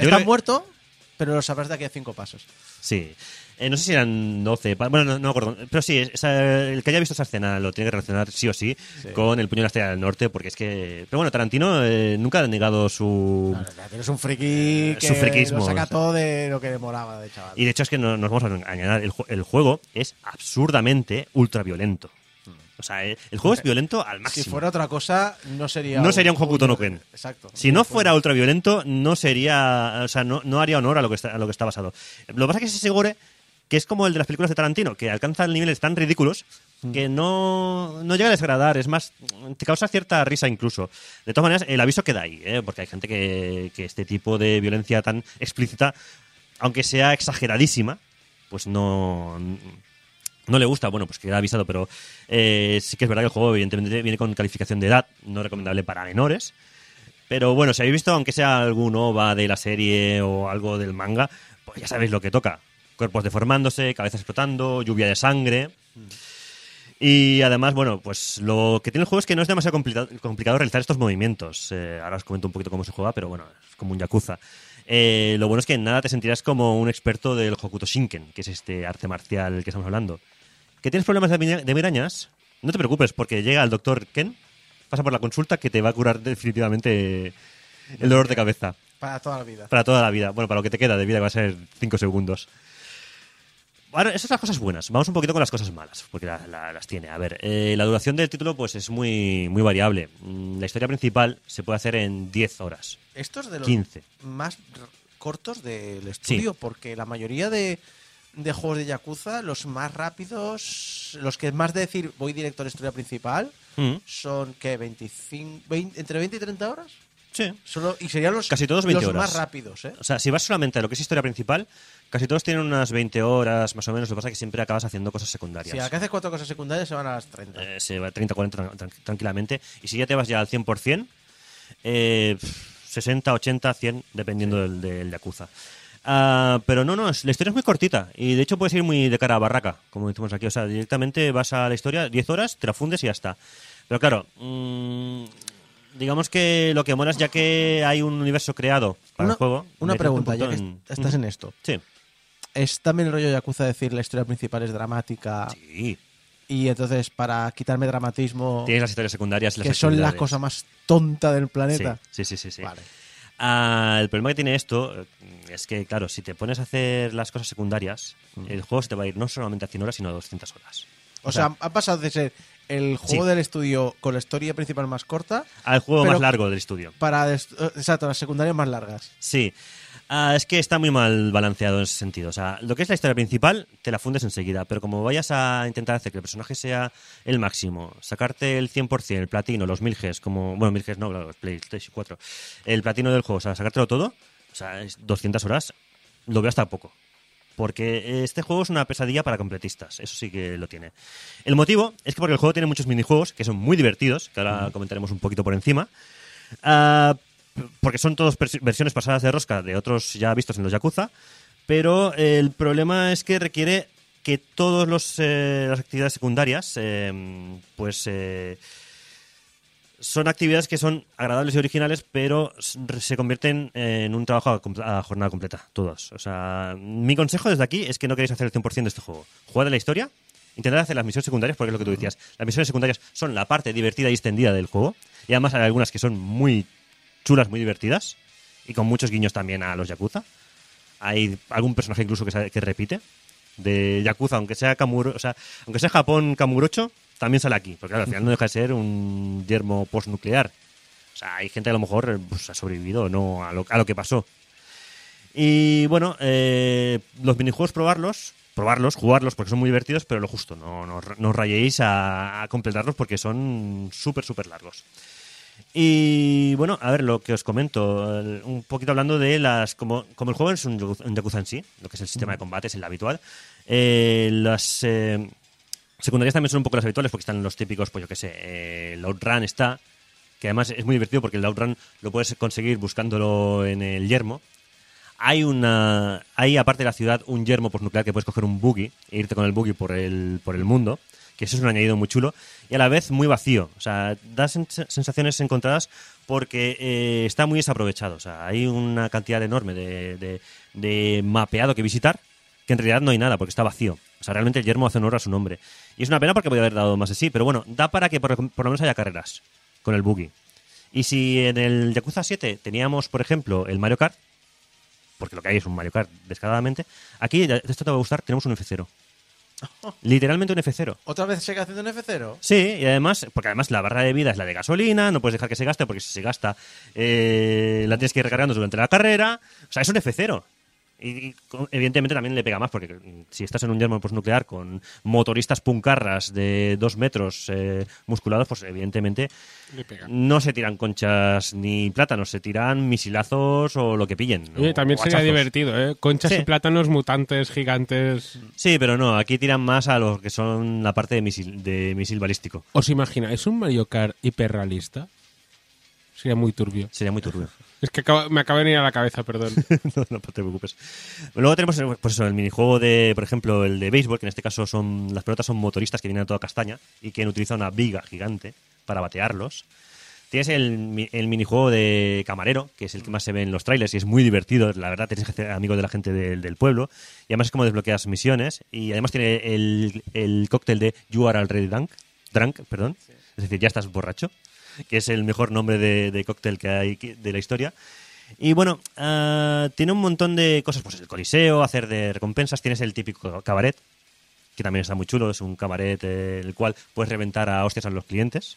Yo que- muerto, pero lo sabrás de aquí a cinco pasos. Sí. Eh, no sé si eran 12, pa- bueno, no, no me acuerdo. Pero sí, esa- el que haya visto esa escena lo tiene que relacionar sí o sí, Sí. con el puño de la estrella del norte, porque es que... Pero bueno, Tarantino eh, nunca ha negado su... Tienes un friki que Su friquismo. lo saca todo de lo que demoraba de chaval. Y de hecho es que no nos vamos a engañar, el, ju- el juego es absurdamente ultraviolento. O sea, eh, el juego es violento al máximo. si fuera otra cosa, no sería. No sería un Hokuto no Ken. Exacto. Si no fuera ultraviolento, no sería, o sea, no, no haría honor a lo que está, a lo que está basado. Lo que pasa es que ese gore que es como el de las películas de Tarantino, que alcanzan niveles tan ridículos que no, no llega a desagradar, es más, te causa cierta risa incluso. De todas maneras, el aviso queda ahí, ¿eh? porque hay gente que, que este tipo de violencia tan explícita, aunque sea exageradísima, pues no, no le gusta, bueno, pues queda avisado, pero eh, sí que es verdad que el juego evidentemente viene con calificación de edad, no recomendable para menores. Pero bueno, si habéis visto, aunque sea algún OVA de la serie o algo del manga, pues ya sabéis lo que toca. Cuerpos deformándose, cabezas explotando, lluvia de sangre. Y además, bueno, pues lo que tiene el juego es que no es demasiado complicado, complicado realizar estos movimientos. Eh, ahora os comento un poquito cómo se juega, pero bueno, es como un Yakuza. Eh, lo bueno es que en nada te sentirás como un experto del Hokuto Shinken, que es este arte marcial del que estamos hablando. ¿Que tienes problemas de, de migrañas? No te preocupes, porque llega el doctor Ken, pasa por la consulta, que te va a curar definitivamente el dolor de cabeza. Para toda la vida. Para toda la vida. Bueno, para lo que te queda de vida, que va a ser 5 segundos. Bueno, esas son las cosas buenas. Vamos un poquito con las cosas malas, porque la- la- las tiene. A ver, eh, la duración del título pues es muy, muy variable. Mm, La historia principal se puede hacer en 10 horas. Estos de los 15. más cortos del estudio, porque la mayoría de, de juegos de Yakuza, los más rápidos, los que más de decir voy directo a la historia principal, Mm, son que 25, 20 entre 20 y 30 horas. Sí. Solo, y serían los, Casi todos 20 los horas. más rápidos, ¿eh? O sea, si vas solamente a lo que es historia principal, casi todos tienen unas 20 horas más o menos. Lo que pasa es que siempre acabas haciendo cosas secundarias. Si a que haces cuatro cosas secundarias se van a las 30. Eh, se va 30, 40 tran- tran- tranquilamente. Y si ya te vas ya al 100%, eh, pf, 60, 80, 100, dependiendo del, del Yakuza. Ah, pero no, no, la historia es muy cortita y de hecho puedes ir muy de cara a barraca, como decimos aquí. O sea, directamente vas a la historia, 10 horas, te la fundes y ya está. Pero claro, mm, digamos que lo que mola es ya que hay un universo creado para una el juego. una pregunta, un ya que en- estás en esto. Sí. ¿Es también el rollo Yakuza decir la historia principal es dramática Sí. y entonces para quitarme dramatismo, Tienes las historias secundarias y las que son la cosa más tonta del planeta? Sí, sí, sí. sí. Vale. Ah, el problema que tiene esto eh, es que, claro, si te pones a hacer las cosas secundarias, el juego se te va a ir no solamente a 100 horas, sino a 200 horas. O sea, ha pasado de ser el juego Sí. del estudio con la historia principal más corta al juego más largo del estudio. para exacto, las secundarias más largas. Sí. Ah, es que está muy mal balanceado en ese sentido. O sea, lo que es la historia principal te la fundes enseguida, pero como vayas a intentar hacer que el personaje sea el máximo, sacarte el 100%, el platino, los 1000 Gs, como. Bueno, 1000 Gs no, claro, PlayStation 4. El platino del juego, o sea, sacártelo todo, o sea, es 200 horas, lo veo hasta poco. Porque este juego es una pesadilla para completistas, eso sí que lo tiene. El motivo es que porque el juego tiene muchos minijuegos que son muy divertidos, que ahora comentaremos un poquito por encima. Ah, porque son todas versiones pasadas de rosca de otros ya vistos en los Yakuza, pero eh, el problema es que requiere que todas las actividades secundarias eh, pues eh, son actividades que son agradables y originales, pero se convierten en un trabajo a, jornada completa, todos. O sea, mi consejo desde aquí es que no queréis hacer el 100% de este juego. Jugad de la historia, intentad hacer las misiones secundarias, porque es lo que tú decías. Las misiones secundarias son la parte divertida y extendida del juego, y además hay algunas que son muy chulas, muy divertidas, y con muchos guiños también a los Yakuza. Hay algún personaje incluso que, sa- que repite de Yakuza, aunque sea Kamuro, o sea, aunque sea Japón Kamurocho, también sale aquí, porque claro, al final no deja de ser un yermo postnuclear. O sea, hay gente que a lo mejor eh, pues, ha sobrevivido no a lo, a lo que pasó. Y bueno, eh, los minijuegos probarlos, probarlos, jugarlos porque son muy divertidos, pero lo justo, no, no, no rayéis a, a completarlos porque son súper, súper largos. Y bueno, a ver, lo que os comento, un poquito hablando de las. Como, como el juego es un un Yakuza en sí, lo que es el sistema de combate es el habitual, eh, las eh, secundarias también son un poco las habituales porque están los típicos, pues yo qué sé, eh, el Outrun está, que además es muy divertido porque el Outrun lo puedes conseguir buscándolo en el yermo. Hay una hay aparte de la ciudad un yermo postnuclear que puedes coger un buggy e irte con el buggy por el, por el mundo, que eso es un añadido muy chulo y a la vez muy vacío. O sea, da sens- sensaciones encontradas porque eh, está muy desaprovechado. O sea, hay una cantidad enorme de, de- mapeado que visitar que en realidad no hay nada porque está vacío. O sea, realmente el yermo hace honor a su nombre. Y es una pena porque podría haber dado más de sí, pero bueno, da para que por, por lo menos haya carreras con el buggy. Y si en el Yakuza 7 teníamos, por ejemplo, el Mario Kart, porque lo que hay es un Mario Kart descaradamente, aquí, esto te va a gustar, tenemos un F0. Literalmente un F0. ¿Otra vez sigue haciendo un F0? Sí, y además, porque además la barra de vida es la de gasolina, no puedes dejar que se gaste porque si se gasta eh, la tienes que ir recargando durante la carrera. O sea, es un F0. Y, evidentemente también le pega más, porque mm, si estás en un yermo postnuclear con motoristas puncarras de dos metros eh, musculados, pues evidentemente no se tiran conchas ni plátanos, se tiran misilazos o lo que pillen. Oye, o- también o sería hachazos. divertido, ¿eh? Conchas Sí. y plátanos mutantes gigantes. Sí, pero no, aquí tiran más a los que son la parte de misil, de misil balístico. ¿Os imagináis un Mario Kart hiperrealista? Sería muy turbio. Sería muy turbio. Es que me acaba de venir a la cabeza, perdón. no, no te preocupes. Luego tenemos pues eso, el minijuego de, por ejemplo, el de béisbol, que en este caso son las pelotas son motoristas que vienen a toda castaña y que utiliza una viga gigante para batearlos. Tienes el, el minijuego de camarero, que es el que más se ve en los trailers y es muy divertido. La verdad, tienes que hacer amigos de la gente del, del pueblo. Y además es como desbloqueas misiones. Y además tiene el, el cóctel de You Are Already Drunk, drunk perdón. Es decir, ya estás borracho. Que es el mejor nombre de, de cóctel que hay de la historia. Y bueno, ah, tiene un montón de cosas, pues el coliseo, hacer de recompensas, tienes el típico cabaret, que también está muy chulo, es un cabaret eh, el cual puedes reventar a hostias a los clientes.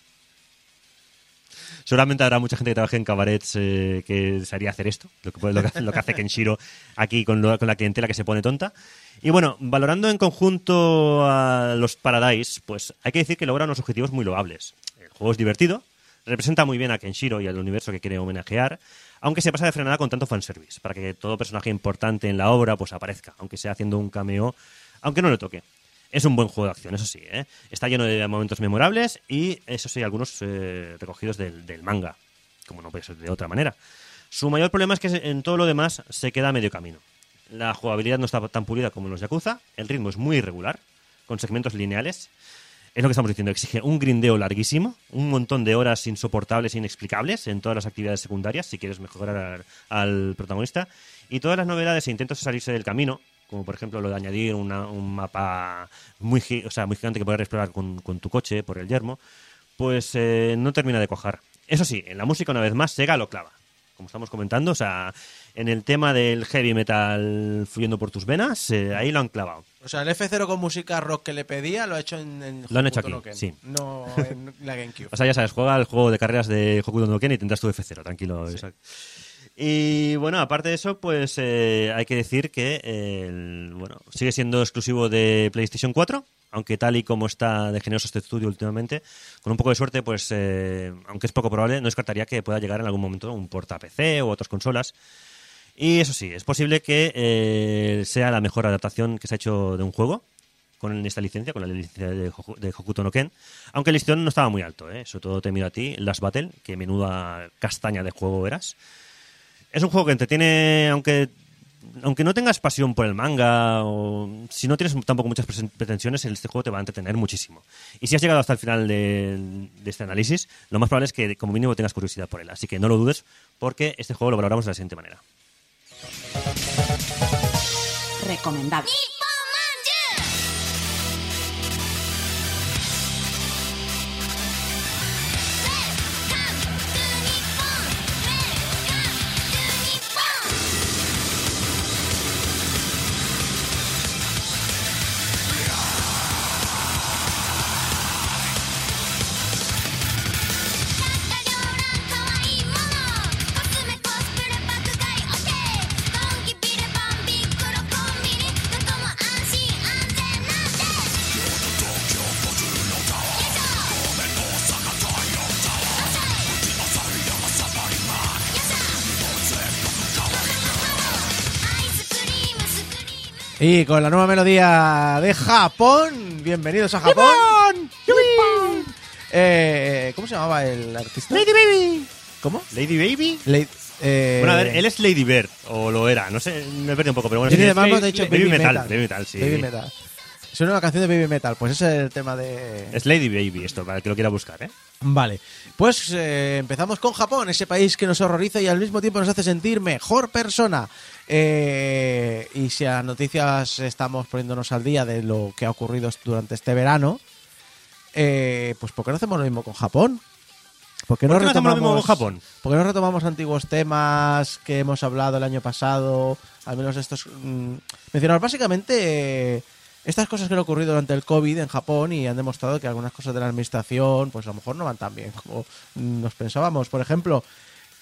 Seguramente habrá mucha gente que trabaje en cabarets eh, que se haría hacer esto, lo que, lo hace- Kenshiro aquí con, con la clientela que se pone tonta. Y bueno, valorando en conjunto a los Paradise, pues hay que decir que logra unos objetivos muy loables. El juego es divertido, representa muy bien a Kenshiro y al universo que quiere homenajear, aunque se pasa de frenada con tanto fanservice, para que todo personaje importante en la obra pues aparezca, aunque sea haciendo un cameo, aunque no le toque. Es un buen juego de acción, eso sí, ¿eh? está lleno de momentos memorables y, eso sí, algunos eh, recogidos del, del manga, como no puede ser de otra manera. Su mayor problema es que en todo lo demás se queda a medio camino. La jugabilidad no está tan pulida como en los Yakuza, el ritmo es muy irregular, con segmentos lineales. Es lo que estamos diciendo, exige un grindeo larguísimo, un montón de horas insoportables e inexplicables en todas las actividades secundarias si quieres mejorar al, protagonista. Y todas las novedades e intentos de salirse del camino, como por ejemplo lo de añadir un mapa muy, o sea, muy gigante que poder explorar con, con tu coche por el yermo, pues eh, no termina de cojar. Eso sí, en la música una vez más Sega lo clava. Como estamos comentando, o sea, en el tema del heavy metal fluyendo por tus venas, eh, ahí lo han clavado. O sea, el F0 con música rock que le pedía lo ha hecho en, en Lo han hecho aquí, Ken, sí. No en la GameCube. O sea, ya sabes, juega el juego de carreras de Hokuto no Ken y tendrás tu F0, tranquilo. Isaac. Y bueno, aparte de eso, pues eh, hay que decir que eh, el- bueno, sigue siendo exclusivo de PlayStation 4, aunque tal y como está de generoso este estudio últimamente, con un poco de suerte, pues eh, aunque es poco probable, no descartaría que pueda llegar en algún momento un porta PC u otras consolas. Y eso sí, es posible que eh, sea la mejor adaptación que se ha hecho de un juego con esta licencia, con la licencia de, de Hokuto no Ken. Aunque el listón no estaba muy alto, ¿eh? sobre todo te miro a ti, Last Battle, que menuda castaña de juego eras. Es un juego que entretiene, aunque aunque no tengas pasión por el manga o si no tienes tampoco muchas pretensiones, este juego te va a entretener muchísimo. Y si has llegado hasta el final de este análisis, lo más probable es que como mínimo tengas curiosidad por él. Así que no lo dudes porque este juego lo valoramos de la siguiente manera. Recomendable. Y con la nueva melodía de Japón, bienvenidos a Japón. Eh, ¿Cómo se llamaba el artista? Lady Baby. ¿Cómo? Lady Baby. Lady- eh, Bueno, a ver, él es Lady Bird, o lo era, no sé, me he perdido un poco, pero bueno, Tiene sí, además, es hemos dicho Baby, Baby Metal, Metal. Baby Metal, sí. Baby Metal. Es una canción de Baby Metal, pues ese es el tema de... Es Lady Baby esto, para el que lo quiera buscar, ¿eh? Vale, pues eh, empezamos con Japón, ese país que nos horroriza y al mismo tiempo nos hace sentir mejor persona. Eh, y si a las noticias estamos poniéndonos al día de lo que ha ocurrido durante este verano, eh, pues ¿por qué no hacemos lo mismo con Japón? ¿Por qué no, ¿Por qué no hacemos lo retomamos, mismo con Japón? ¿Por qué no retomamos antiguos temas que hemos hablado el año pasado? Al menos estos... mm, mencionar básicamente eh, estas cosas que han ocurrido durante el COVID en Japón y han demostrado que algunas cosas de la administración pues a lo mejor no van tan bien como nos pensábamos. Por ejemplo,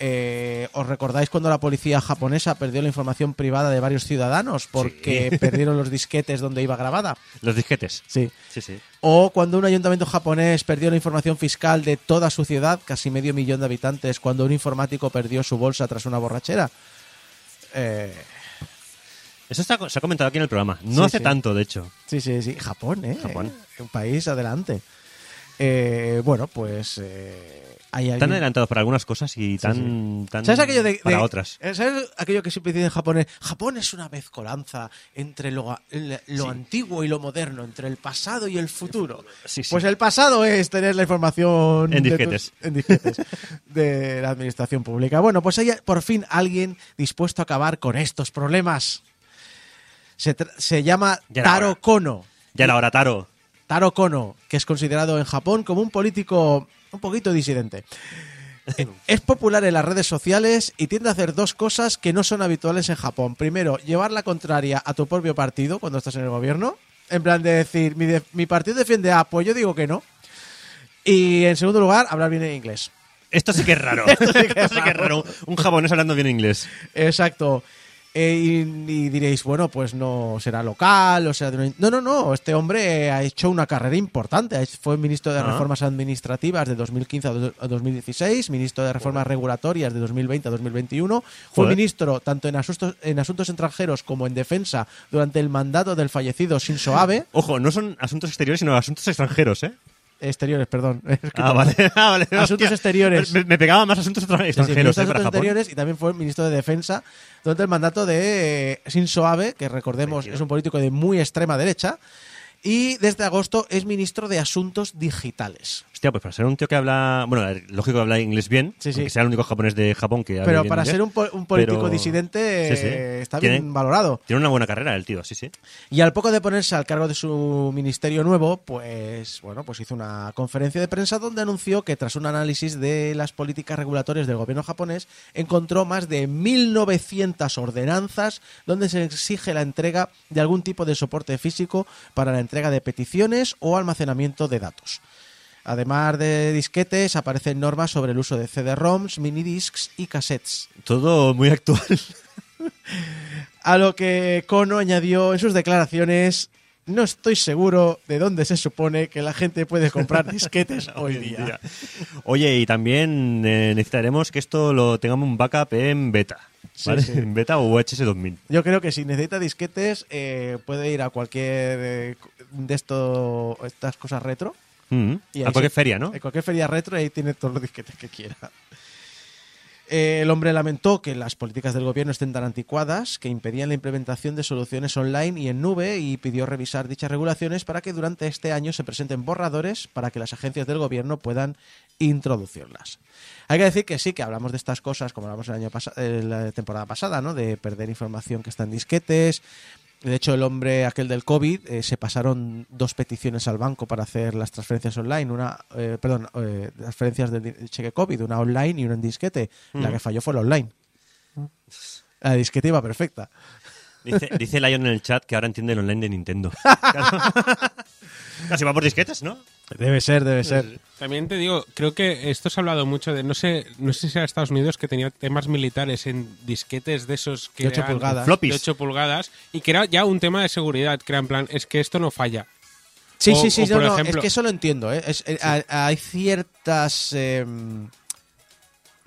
Eh, ¿Os recordáis cuando la policía japonesa perdió la información privada de varios ciudadanos porque perdieron los disquetes donde iba grabada? Los disquetes. Sí. Sí, sí. O cuando un ayuntamiento japonés perdió la información fiscal de toda su ciudad, casi medio millón de habitantes, cuando un informático perdió su bolsa tras una borrachera. Eh, Eso está- se ha comentado aquí en el programa. No Sí, hace sí. tanto, de hecho. sí, sí, sí. Japón, ¿eh? Japón. Un país adelante. Eh, bueno, pues eh, hay Tan adelantados para algunas cosas y tan, tan ¿Sabes aquello de, para de- otras. eh, ¿Sabes aquello que siempre dicen en japonés? Japón es una mezcolanza entre lo, el- lo antiguo y lo moderno, entre el pasado y el futuro. Pues el pasado es tener la información En de disquetes. tus- en disquetes de la administración pública. Bueno, pues hay por fin alguien dispuesto a acabar con estos problemas. Se, se llama Taro. Kono. Ya la hora, Taro. Taro Kono, que es considerado en Japón como un político un poquito disidente. Es popular en las redes sociales y tiende a hacer dos cosas que no son habituales en Japón. Primero, llevar la contraria a tu propio partido cuando estás en el gobierno. En plan de decir, mi, de- mi partido defiende A, pues yo digo que no. Y en segundo lugar, hablar bien en inglés. Esto sí que es raro. Esto sí que es raro. Un japonés hablando bien inglés. Exacto. Eh, y, y diréis, bueno, pues no será local, o sea, de una- no, no, no, este hombre ha hecho una carrera importante, fue ministro de Ah. Reformas Administrativas de 2015 a do- a 2016, ministro de Reformas Regulatorias de 2020 a 2021, fue Joder. ministro tanto en asuntos, en asuntos extranjeros como en defensa durante el mandato del fallecido Shinzo Abe, Ojo, no son asuntos exteriores, sino asuntos extranjeros, ¿eh? Exteriores, perdón. Ah, vale. Ah, vale. Asuntos Hostia. exteriores. Me, me pegaba más asuntos extra- Sí, sí, extranjeros, ¿eh? Para Asuntos. Exteriores y también fue ministro de Defensa durante el mandato de eh, Shinzo Abe, que recordemos es un político de muy extrema derecha, y desde agosto es ministro de Asuntos Digitales. Hostia, pues para ser un tío que habla. Bueno, lógico que habla inglés bien, Sí, sí. aunque sea el único japonés de Japón que habla Pero bien para inglés, ser un, po- un político pero- disidente Sí, eh, está Tiene- bien valorado. Tiene una buena carrera el tío, sí, sí. Y al poco de ponerse al cargo de su ministerio nuevo, pues bueno, pues hizo una conferencia de prensa donde anunció que tras un análisis de las políticas regulatorias del gobierno japonés, encontró más de 1900 ordenanzas donde se exige la entrega de algún tipo de soporte físico para la entrega de peticiones o almacenamiento de datos. Además de disquetes, aparecen normas sobre el uso de CD-ROMs, minidiscs y cassettes. Todo muy actual. A lo que Kono añadió en sus declaraciones, no estoy seguro de dónde se supone que la gente puede comprar disquetes hoy día. Oye, y también eh, necesitaremos que esto lo tengamos un backup en beta. ¿vale? sí. En beta o UHS 2000. Yo creo que si necesita disquetes, eh, puede ir a cualquier eh, de esto, estas cosas retro. Mm. Y A cualquier se- feria, ¿no? En cualquier feria retro y ahí tiene todos los disquetes que quiera. Eh, el hombre lamentó que las políticas del gobierno estén tan anticuadas que impedían la implementación de soluciones online y en nube y pidió revisar dichas regulaciones para que durante este año se presenten borradores para que las agencias del gobierno puedan introducirlas. Hay que decir que sí, que hablamos de estas cosas, como hablamos el año pasado, la temporada pasada, ¿no? De perder información que está en disquetes. De hecho, el hombre aquel del COVID eh, se pasaron dos peticiones al banco para hacer las transferencias online, una, eh, perdón, eh, transferencias del cheque COVID, una online y una en disquete. La que falló fue la online. La disquete iba perfecta. Dice, dice Lion en el chat que ahora entiende el online de Nintendo. Casi va por disquetes, ¿no? Debe ser, debe ser. También te digo, creo que esto se ha hablado mucho de, no sé, no sé si era Estados Unidos que tenía temas militares en disquetes de esos que De ocho eran pulgadas. Floppies. de 8 pulgadas y que era ya un tema de seguridad, que era en plan, es que esto no falla. Sí, O- sí, sí, o no, por no, ejemplo- es que eso lo entiendo. ¿eh? Es- eh, ha- Hay ciertas em,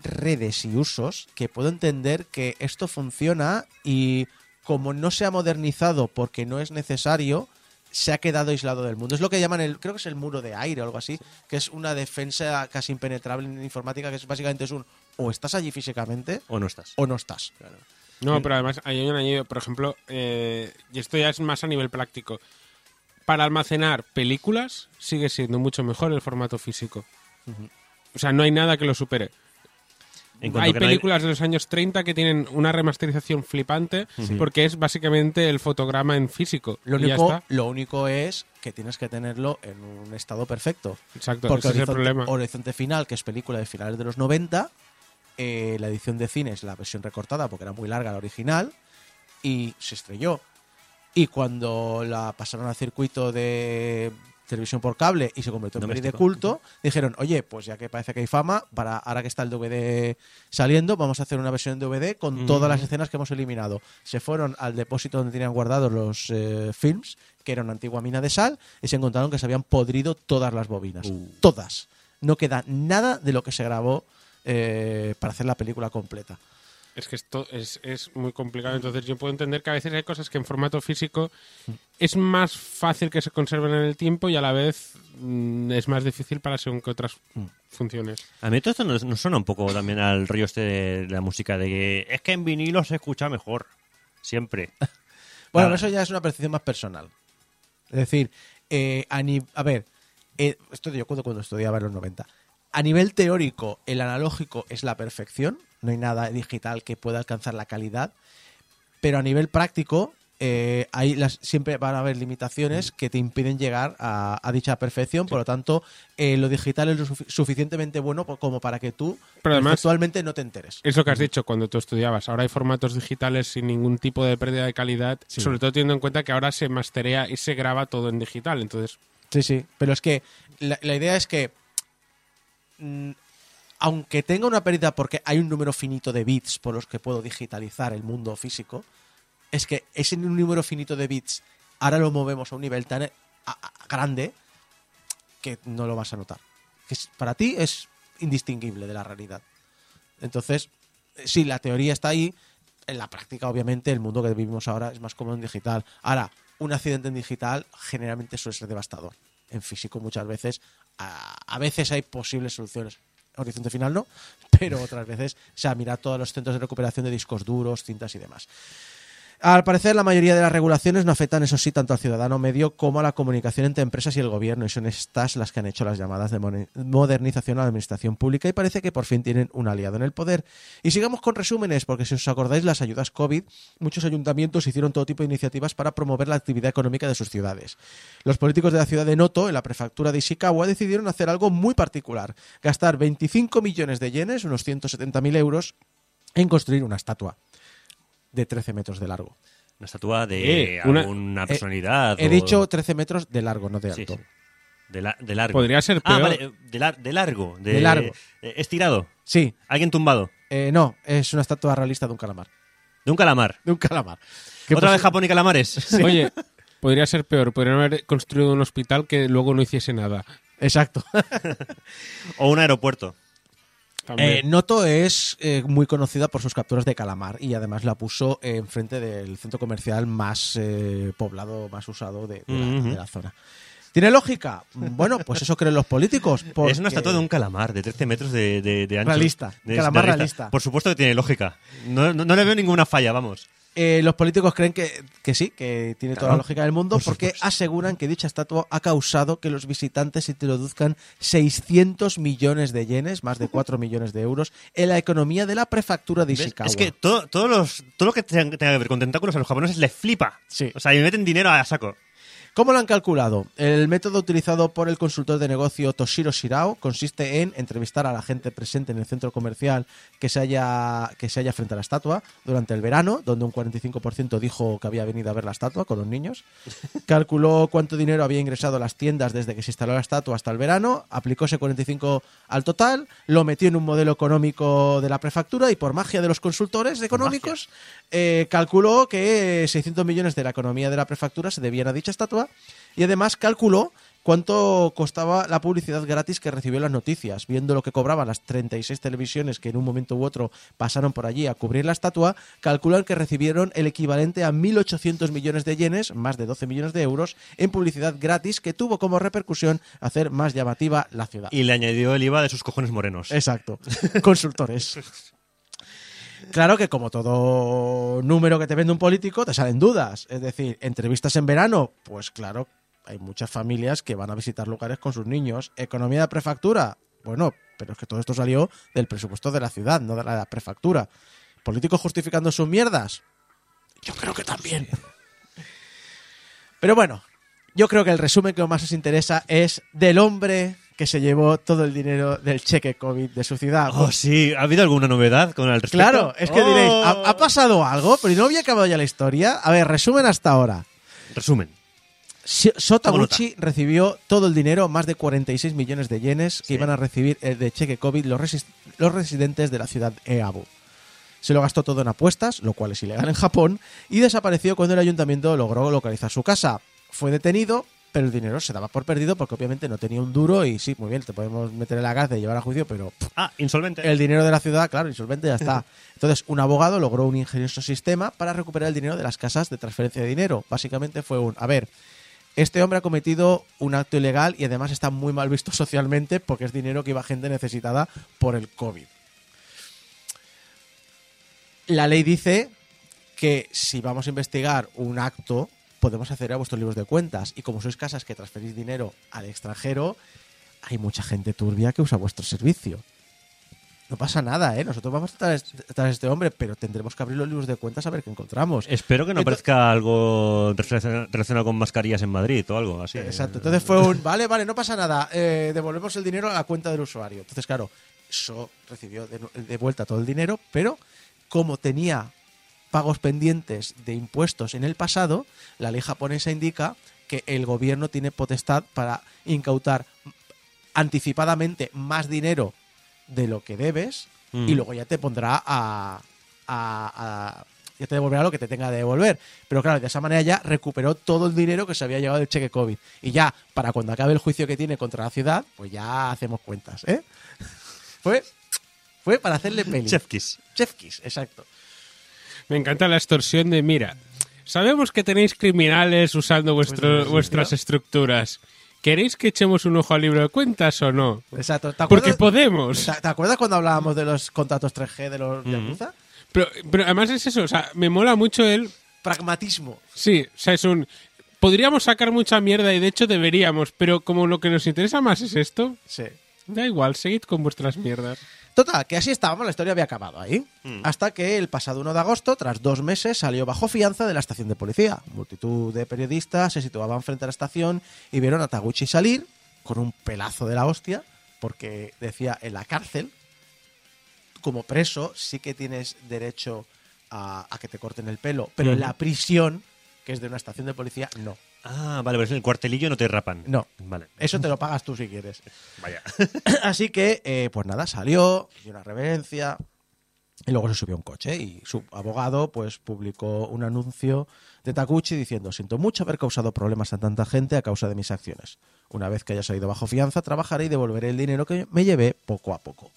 redes y usos que puedo entender que esto funciona y como no se ha modernizado porque no es necesario, se ha quedado aislado del mundo. Es lo que llaman el, creo que es el muro de aire o algo así, que es una defensa casi impenetrable en informática, que es básicamente es un o estás allí físicamente ¿O no estás? o no estás. No, pero además hay un añadido, por ejemplo, eh, y esto ya es más a nivel práctico. Para almacenar películas sigue siendo mucho mejor el formato físico. O sea, no hay nada que lo supere. En Hay no películas de los años 30 que tienen una remasterización flipante porque es básicamente el fotograma en físico. Lo único, está. lo único es que tienes que tenerlo en un estado perfecto. Exacto, Porque ese es el Horizonte, problema. Horizonte Final, que es película de finales de los 90, eh, la edición de cine es la versión recortada porque era muy larga la original y se estrelló. Y cuando la pasaron al circuito de televisión por cable y se convirtió en peli de Doméstico. culto, dijeron, oye, pues ya que parece que hay fama, para ahora que está el DVD saliendo, vamos a hacer una versión en DVD con todas las escenas que hemos eliminado. Se fueron al depósito donde tenían guardados los eh, films, que era una antigua mina de sal, y se encontraron que se habían podrido todas las bobinas. Todas. No queda nada de lo que se grabó eh, para hacer la película completa. Es que esto es, es muy complicado. Entonces yo puedo entender que a veces hay cosas que en formato físico es más fácil que se conserven en el tiempo y a la vez mm, es más difícil para según que otras funciones. A mí todo esto nos, nos suena un poco también al rollo este de la música, de que es que en vinilo se escucha mejor. Siempre. Bueno, Nada. eso ya es una percepción más personal. Es decir, eh, a, ni- a ver, eh, esto yo cuando, cuando estudiaba en los 90. A nivel teórico, el analógico es la perfección. No hay nada digital que pueda alcanzar la calidad. Pero a nivel práctico, eh, hay las, siempre van a haber limitaciones que te impiden llegar a, a dicha perfección. Por lo tanto, eh, lo digital es lo sufi- suficientemente bueno como para que tú Pero además- actualmente no te enteres. Es lo que has dicho cuando tú estudiabas. Ahora hay formatos digitales sin ningún tipo de pérdida de calidad, sobre todo teniendo en cuenta que ahora se masterea y se graba todo en digital. Entonces, Sí, sí, pero es que la, la idea es que aunque tenga una pérdida porque hay un número finito de bits por los que puedo digitalizar el mundo físico, es que ese número finito de bits ahora lo movemos a un nivel tan eh, grande que no lo vas a notar. Que para ti es indistinguible de la realidad. Entonces, eh, sí, la teoría está ahí. En la práctica, obviamente, el mundo que vivimos ahora es más cómodo en digital. Ahora, un accidente en digital generalmente suele ser devastador. En físico, muchas veces, a, a veces hay posibles soluciones. Horizonte final no, pero otras veces, o sea, mirar todos los centros de recuperación de discos duros, cintas y demás. Al parecer, la mayoría de las regulaciones no afectan, eso sí, tanto al ciudadano medio como a la comunicación entre empresas y el gobierno, y son estas las que han hecho las llamadas de modernización a la administración pública, y parece que por fin tienen un aliado en el poder. Y sigamos con resúmenes, porque si os acordáis, las ayudas COVID, muchos ayuntamientos hicieron todo tipo de iniciativas para promover la actividad económica de sus ciudades. Los políticos de la ciudad de Noto, en la prefectura de Ishikawa, decidieron hacer algo muy particular: gastar 25 millones de yenes, unos 170.000 euros, en construir una estatua de 13 metros de largo. Una estatua de Eh, una- alguna personalidad. He o- dicho 13 metros de largo, no de alto. sí. De, la- de largo. Podría ser Ah, peor. vale, eh, de, lar- de largo. De, De largo. eh, estirado. Sí, Alguien tumbado. eh, no, es una estatua realista de un calamar. De un calamar. De un calamar. Que ¿Otra posi- vez Japón y calamares? oye, podría ser peor. Podrían haber construido un hospital que luego no hiciese nada. Exacto. o un aeropuerto. Eh, Noto es eh, muy conocida por sus capturas de calamar y además la puso eh, enfrente del centro comercial más eh, poblado, más usado de, de la, Ujú. de la zona. ¿Tiene lógica? Bueno, pues eso creen los políticos. Es una estatua de un calamar de 13 metros de, de, ancho. Realista, calamar realista. Por supuesto que tiene lógica. No, no- no le veo ninguna falla, vamos. Eh, los políticos creen que, que sí, que tiene toda la lógica del mundo, porque aseguran que dicha estatua ha causado que los visitantes introduzcan 600 millones de yenes, más de 4 millones de euros, en la economía de la prefectura de ¿Ves? Ishikawa. Es que todo, todos los, todo lo que tenga, tenga que ver con tentáculos a los japoneses les flipa. Sí. O sea, y meten dinero a saco. ¿Cómo lo han calculado? El método utilizado por el consultor de negocio Toshiro Shirao consiste en entrevistar a la gente presente en el centro comercial que se haya, que se haya frente a la estatua durante el verano, donde un 45% dijo que había venido a ver la estatua con los niños. Calculó cuánto dinero había ingresado a las tiendas desde que se instaló la estatua hasta el verano, aplicó ese 45 al total, lo metió en un modelo económico de la prefectura y por magia de los consultores económicos eh, calculó que 600 millones de la economía de la prefectura se debían a dicha estatua y además calculó cuánto costaba la publicidad gratis que recibió las noticias. Viendo lo que cobraban las 36 televisiones que en un momento u otro pasaron por allí a cubrir la estatua, calculan que recibieron el equivalente a 1.800 millones de yenes, más de 12 millones de euros, en publicidad gratis que tuvo como repercusión hacer más llamativa la ciudad. Y le añadió el IVA de sus cojones morenos. Exacto. Consultores. Claro que como todo número que te vende un político, te salen dudas. Es decir, entrevistas en verano, pues claro, hay muchas familias que van a visitar lugares con sus niños. Economía de prefectura, bueno, pero es que todo esto salió del presupuesto de la ciudad, no de la prefectura. ¿Políticos justificando sus mierdas? Yo creo que también. Pero bueno, yo creo que el resumen que más os interesa es del hombre que se llevó todo el dinero del cheque COVID de su ciudad. Oh, sí. ¿Ha habido alguna novedad con el respecto? Claro, es que Oh. diréis, ¿ha, ha pasado algo? Pero ¿y no había acabado ya la historia? A ver, resumen hasta ahora. Resumen. Sotaguchi recibió todo el dinero, más de 46 millones de yenes, que iban a recibir eh, de cheque COVID los, los residentes de la ciudad Eabu. Se lo gastó todo en apuestas, lo cual es ilegal en Japón, y desapareció cuando el ayuntamiento logró localizar su casa. Fue detenido, pero el dinero se daba por perdido porque obviamente no tenía un duro y sí, muy bien, te podemos meter en la cárcel y llevar a juicio, pero pff, Ah, insolvente. el dinero de la ciudad, claro, insolvente ya está. Entonces, un abogado logró un ingenioso sistema para recuperar el dinero de las casas de transferencia de dinero. Básicamente fue un, a ver, este hombre ha cometido un acto ilegal y además está muy mal visto socialmente porque es dinero que iba a gente necesitada por el COVID. La ley dice que si vamos a investigar un acto, podemos acceder a vuestros libros de cuentas. Y como sois casas que transferís dinero al extranjero, hay mucha gente turbia que usa vuestro servicio. No pasa nada, ¿eh? Nosotros vamos a tras, tras este hombre, pero tendremos que abrir los libros de cuentas a ver qué encontramos. Espero que no Ento- aparezca algo relaciona- relacionado con mascarillas en Madrid o algo así. Exacto. Entonces fue un, vale, vale, no pasa nada, eh, devolvemos el dinero a la cuenta del usuario. Entonces, claro, eso recibió de, de vuelta todo el dinero, pero como tenía pagos pendientes de impuestos en el pasado, la ley japonesa indica que el gobierno tiene potestad para incautar anticipadamente más dinero de lo que debes Mm. y luego ya te pondrá a, a- a- ya te devolverá lo que te tenga de devolver. Pero claro, de esa manera ya recuperó todo el dinero que se había llevado del cheque COVID. Y ya, para cuando acabe el juicio que tiene contra la ciudad, pues ya hacemos cuentas, ¿eh? Fue, fue para hacerle peli. Chef Kiss. Chef Kiss, exacto. Me encanta la extorsión de, mira, sabemos que tenéis criminales usando vuestro- Pues, vuestras estructuras. ¿Queréis que echemos un ojo al libro de cuentas o no? Exacto. ¿Te Porque podemos. ¿te, te acuerdas cuando hablábamos de los contratos 3G de los Yakuza? Pero, pero además es eso, o sea, me mola mucho el... Pragmatismo. Sí, o sea, es un... Podríamos sacar mucha mierda y de hecho deberíamos, pero como lo que nos interesa más es esto, Sí. Da igual, seguid con vuestras mierdas. Total, que así estábamos, la historia había acabado ahí. Hasta que el pasado 1 de agosto, tras dos meses, salió bajo fianza de la estación de policía. Multitud de periodistas se situaban frente a la estación y vieron a Taguchi salir con un pelazo de la hostia, porque decía en la cárcel, como preso, sí que tienes derecho a, a que te corten el pelo, pero en la prisión, que es de una estación de policía, no. Ah, vale, pero en el cuartelillo no te rapan. No. Vale. Eso te lo pagas tú si quieres. Vaya. Así que, eh, pues nada, salió, dio una reverencia y luego se subió a un coche y su abogado pues publicó un anuncio de Takuchi diciendo siento mucho haber causado problemas a tanta gente a causa de mis acciones. Una vez que haya salido bajo fianza, trabajaré y devolveré el dinero que me llevé poco a poco.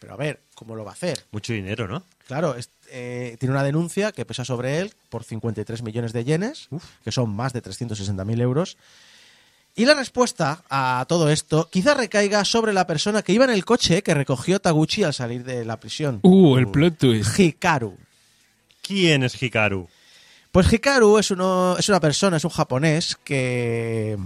Pero a ver, ¿cómo lo va a hacer? Mucho dinero, ¿no? Claro, es- eh, tiene una denuncia que pesa sobre él por 53 millones de yenes, que son más de 360.000 euros. Y la respuesta a todo esto quizá recaiga sobre la persona que iba en el coche que recogió Taguchi al salir de la prisión. Uh, el plot twist. Hikaru. ¿Quién es Hikaru? Pues Hikaru es, uno, es una persona, es un japonés que,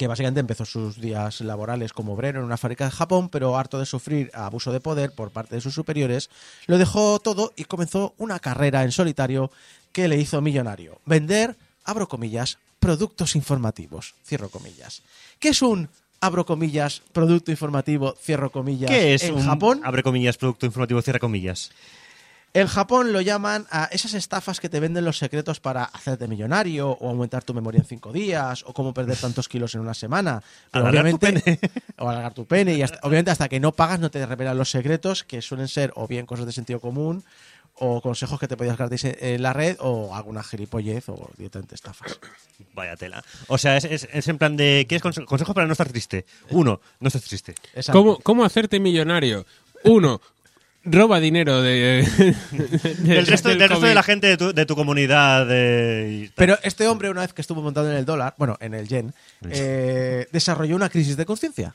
que básicamente empezó sus días laborales como obrero en una fábrica de Japón, pero harto de sufrir abuso de poder por parte de sus superiores, lo dejó todo y comenzó una carrera en solitario que le hizo millonario. Vender, abro comillas, productos informativos, cierro comillas. ¿Qué es un, abro comillas, producto informativo, cierro comillas, ¿Qué es en un, Japón? abre comillas, producto informativo, cierra comillas? En Japón lo llaman a esas estafas que te venden los secretos para hacerte millonario o aumentar tu memoria en cinco días o cómo perder tantos kilos en una semana. Pero Alargar tu obviamente, o alargar tu pene. Y hasta- obviamente hasta que no pagas no te revelan los secretos que suelen ser o bien cosas de sentido común o consejos que te podías gratis en- la red o alguna gilipollez o directamente estafas. Vaya tela. O sea, es, es- es en plan de. ¿Quieres conse- consejos para no estar triste? Uno, no estés triste. Exacto. ¿Cómo, ¿Cómo hacerte millonario? Uno, roba dinero de, de- Del resto, del del resto de la gente de tu, de tu comunidad. de- y tal. Pero este hombre, una vez que estuvo montado en el dólar, bueno, en el yen, eh, desarrolló una crisis de conciencia.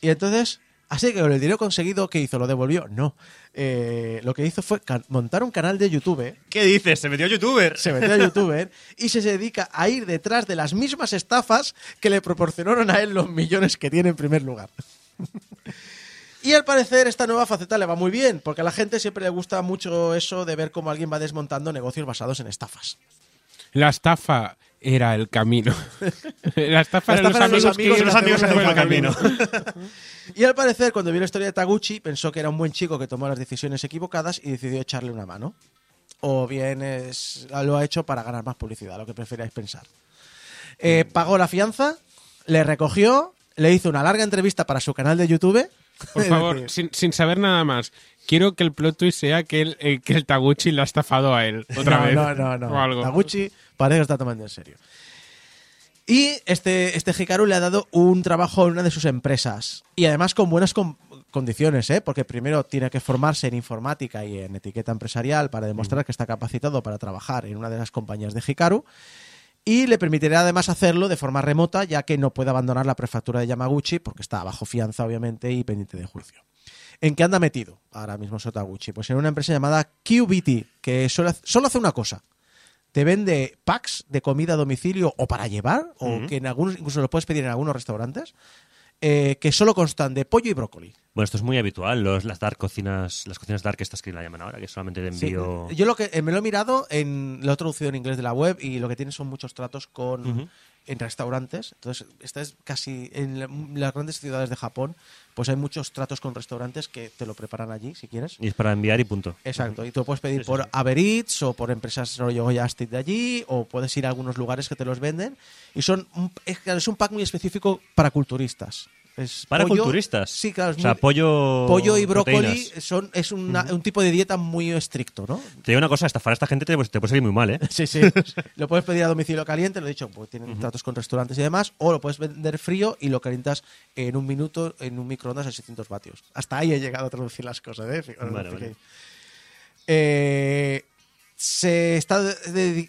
Y entonces, así que con el dinero conseguido, ¿qué hizo? ¿Lo devolvió? No. Eh, lo que hizo fue montar un canal de YouTube, ¿Qué dices? ¿Se metió youtuber? se metió a YouTube y se dedica a ir detrás de las mismas estafas que le proporcionaron a él los millones que tiene en primer lugar. Y al parecer esta nueva faceta le va muy bien, porque a la gente siempre le gusta mucho eso de ver cómo alguien va desmontando negocios basados en estafas. La estafa era el camino. La estafa, La estafa eran los amigos, amigos que y los amigos el camino. Y al parecer, cuando vio la historia de Taguchi, pensó que era un buen chico que tomó las decisiones equivocadas y decidió echarle una mano. O bien es, lo ha hecho para ganar más publicidad, lo que preferáis pensar. Eh, pagó la fianza, le recogió, le hizo una larga entrevista para su canal de YouTube. Por favor, sin, sin saber nada más, quiero que el plot twist sea que el, eh, que el Taguchi lo ha estafado a él otra no, vez. No, no, no. O algo. Taguchi parece que está tomando en serio. Y este, este Hikaru le ha dado un trabajo en una de sus empresas. Y además con buenas con- condiciones, ¿eh? Porque primero tiene que formarse en informática y en etiqueta empresarial para demostrar que está capacitado para trabajar en una de las compañías de Hikaru. Y le permitirá además hacerlo de forma remota, ya que no puede abandonar la prefectura de Yamaguchi, porque está bajo fianza, obviamente, y pendiente de juicio. ¿En qué anda metido ahora mismo Sotaguchi? Pues en una empresa llamada QBT, que solo, hace- solo hace una cosa. Te vende packs de comida a domicilio o para llevar, o que en algunos, incluso lo puedes pedir en algunos restaurantes, eh, que solo constan de pollo y brócoli. Bueno, esto es muy habitual, los, las dark cocinas, las cocinas dark estas que la llaman ahora, que solamente de Sí, envío... Yo lo que eh, me lo he mirado, en, lo he traducido en inglés de la web y lo que tiene son muchos tratos con. En restaurantes. Entonces, esta es casi en la- las grandes ciudades de Japón, pues hay muchos tratos con restaurantes que te lo preparan allí, si quieres. Y es para enviar y punto. Exacto, y tú lo puedes pedir Sí, sí, por sí. Uber Eats o por empresas rollo Justit de allí, o puedes ir a algunos lugares que te los venden. Y son un, es un pack muy específico para culturistas. Es ¿Para pollo- culturistas? Sí, claro. es O sea, muy- pollo... pollo y brócoli proteínas. son, es una- un tipo de dieta muy estricto, ¿no? Te digo una cosa, estafar a esta gente te, pues, te puede salir muy mal, ¿eh? Sí, sí. lo puedes pedir a domicilio caliente, lo he dicho, pues tienen tratos con restaurantes y demás, o lo puedes vender frío y lo calientas en un minuto en un microondas a 600 vatios. Hasta ahí he llegado a traducir las cosas, ¿eh? Fijaros, Vale. Eh, ¿Se está,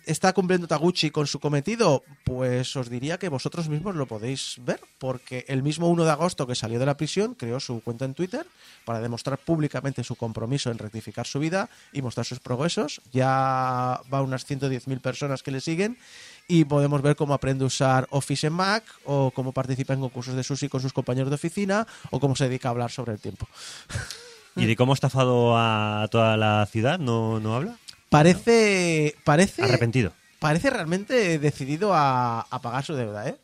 está cumpliendo Taguchi con su cometido? Pues os diría que vosotros mismos lo podéis ver, porque el mismo 1 de agosto que salió de la prisión creó su cuenta en Twitter para demostrar públicamente su compromiso en rectificar su vida y mostrar sus progresos. Ya va unas 110.000 personas que le siguen y podemos ver cómo aprende a usar Office en Mac o cómo participa en concursos de sushi con sus compañeros de oficina o cómo se dedica a hablar sobre el tiempo. ¿Y de cómo ha estafado a toda la ciudad? ¿No, no habla? Parece, parece, Arrepentido. parece realmente decidido a, a pagar su deuda, ¿eh?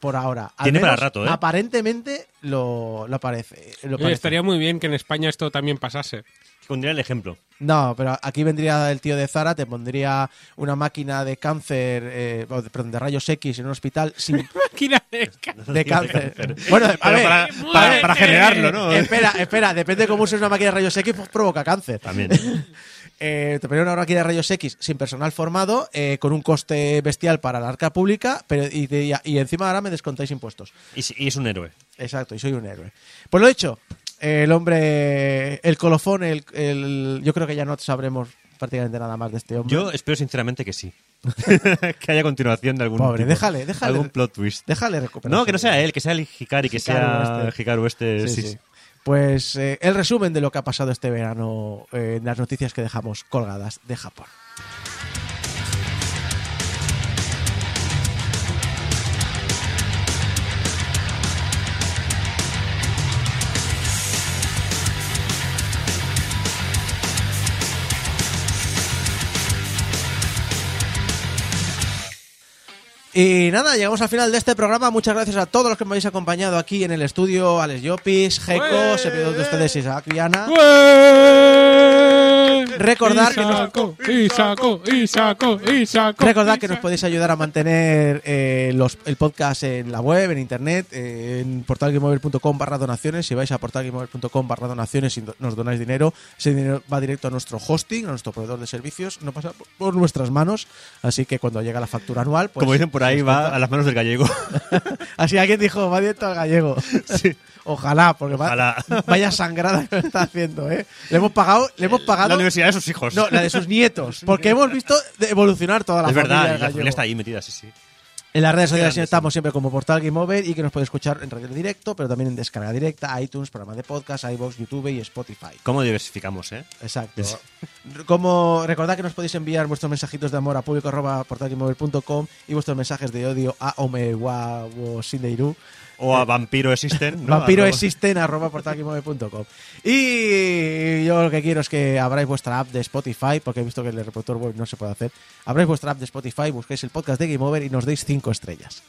Por ahora. Al Tiene para menos, rato, ¿eh? Aparentemente lo, lo parece. lo parece. estaría muy bien que en España esto también pasase. Pondría el ejemplo. No, pero aquí vendría el tío de Zara, te pondría una máquina de cáncer, eh, perdón, de rayos X en un hospital sin, Máquina de ca- de cáncer. Bueno, a ver, para, para- para generarlo, ¿no? Espera, espera, depende de cómo uses una máquina de rayos X, pues provoca cáncer. También. Eh, te ponía una máquina de rayos X sin personal formado, eh, con un coste bestial para la arca pública, pero y, te- y encima ahora me descontáis impuestos. Y, si- y es un héroe. Exacto, y soy un héroe. Pues lo hecho, el hombre, el colofón, el, el- yo creo que ya no sabremos prácticamente nada más de este hombre. Yo espero sinceramente que sí. que haya continuación de algún Pobre, tipo. déjale, déjale. Algún plot twist. Déjale recuperar. No, que no sea él, que sea el Hikari, que Hikaru sea este. Hikaru este. Sí, sí, sí. Pues eh, el resumen de lo que ha pasado este verano eh, en las noticias que dejamos colgadas de Japón. Y nada, llegamos al final de este programa. Muchas gracias a todos los que me habéis acompañado aquí en el estudio. Alex Llopis, Jeco, ¡Ué! servidor de ustedes Isaac Viana. Recordar que nos- Isaco, Isaco, Isaco, Isaco, Recordad que nos podéis ayudar a mantener eh, los- el podcast en la web, en internet, eh, en portalgameover.com barra donaciones. Si vais a portalgameover.com barra donaciones y nos donáis dinero, ese dinero va directo a nuestro hosting, a nuestro proveedor de servicios, no pasa por- por nuestras manos. Así que cuando llega la factura anual, pues... Como dicen por ahí, nos va a las manos del gallego. Así alguien dijo, va directo al gallego. Ojalá, porque va- Ojalá. vaya sangrada que está haciendo, ¿eh? Le hemos pagado, le hemos pagado... La universidad de sus hijos. No, la de sus nietos. Porque hemos visto de- evolucionar toda la es familia verdad, del la gallego. familia está ahí metida, sí, sí. En las redes sociales grande, estamos siempre como Portal Game Over y que nos puede escuchar en radio directo, pero también en descarga directa, iTunes, programa de podcast, iVoox, YouTube y Spotify. ¿Cómo diversificamos, eh? Exacto. Como recordad que nos podéis enviar vuestros mensajitos de amor a público arroba y vuestros mensajes de odio a omeguavo Sindeiru. O a Vampiro Existen. ¿no? Vampiro existen arroba portalgameover.com. Y yo lo que quiero es que abráis vuestra app de Spotify, porque he visto que el reproductor web no se puede hacer. Abráis vuestra app de Spotify, busquéis el podcast de Game Over y nos deis cinco estrellas.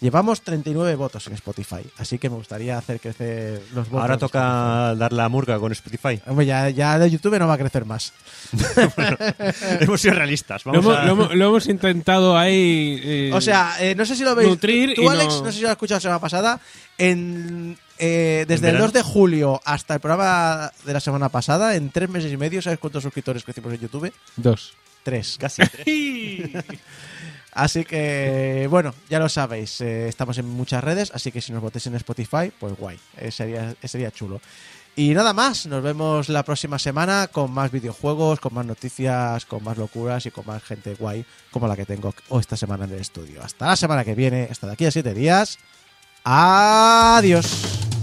Llevamos 39 votos en Spotify, así que me gustaría hacer crecer los votos. Ahora toca dar la murga con Spotify. Hombre, ya, ya de YouTube no va a crecer más. hemos sido realistas. Lo Vamos hemos, a- lo hemos- lo hemos intentado ahí. eh, O sea, eh, no sé si lo veis. Nutrir Tú, y Alex, no- no... sé si lo has escuchado la semana pasada. En, eh, desde ¿En el verano? 2 de julio hasta el programa de la semana pasada, en tres meses y medio, ¿sabes cuántos suscriptores crecimos en YouTube? dos. Tres. Casi tres. Así que, bueno, ya lo sabéis. eh, estamos en muchas redes, así que si nos votéis en Spotify, pues guay. eh, sería, eh, sería chulo. Y nada más, nos vemos la próxima semana con más videojuegos, con más noticias, con más locuras y con más gente guay como la que tengo esta semana en el estudio. Hasta la semana que viene, hasta de aquí a siete días. Adiós.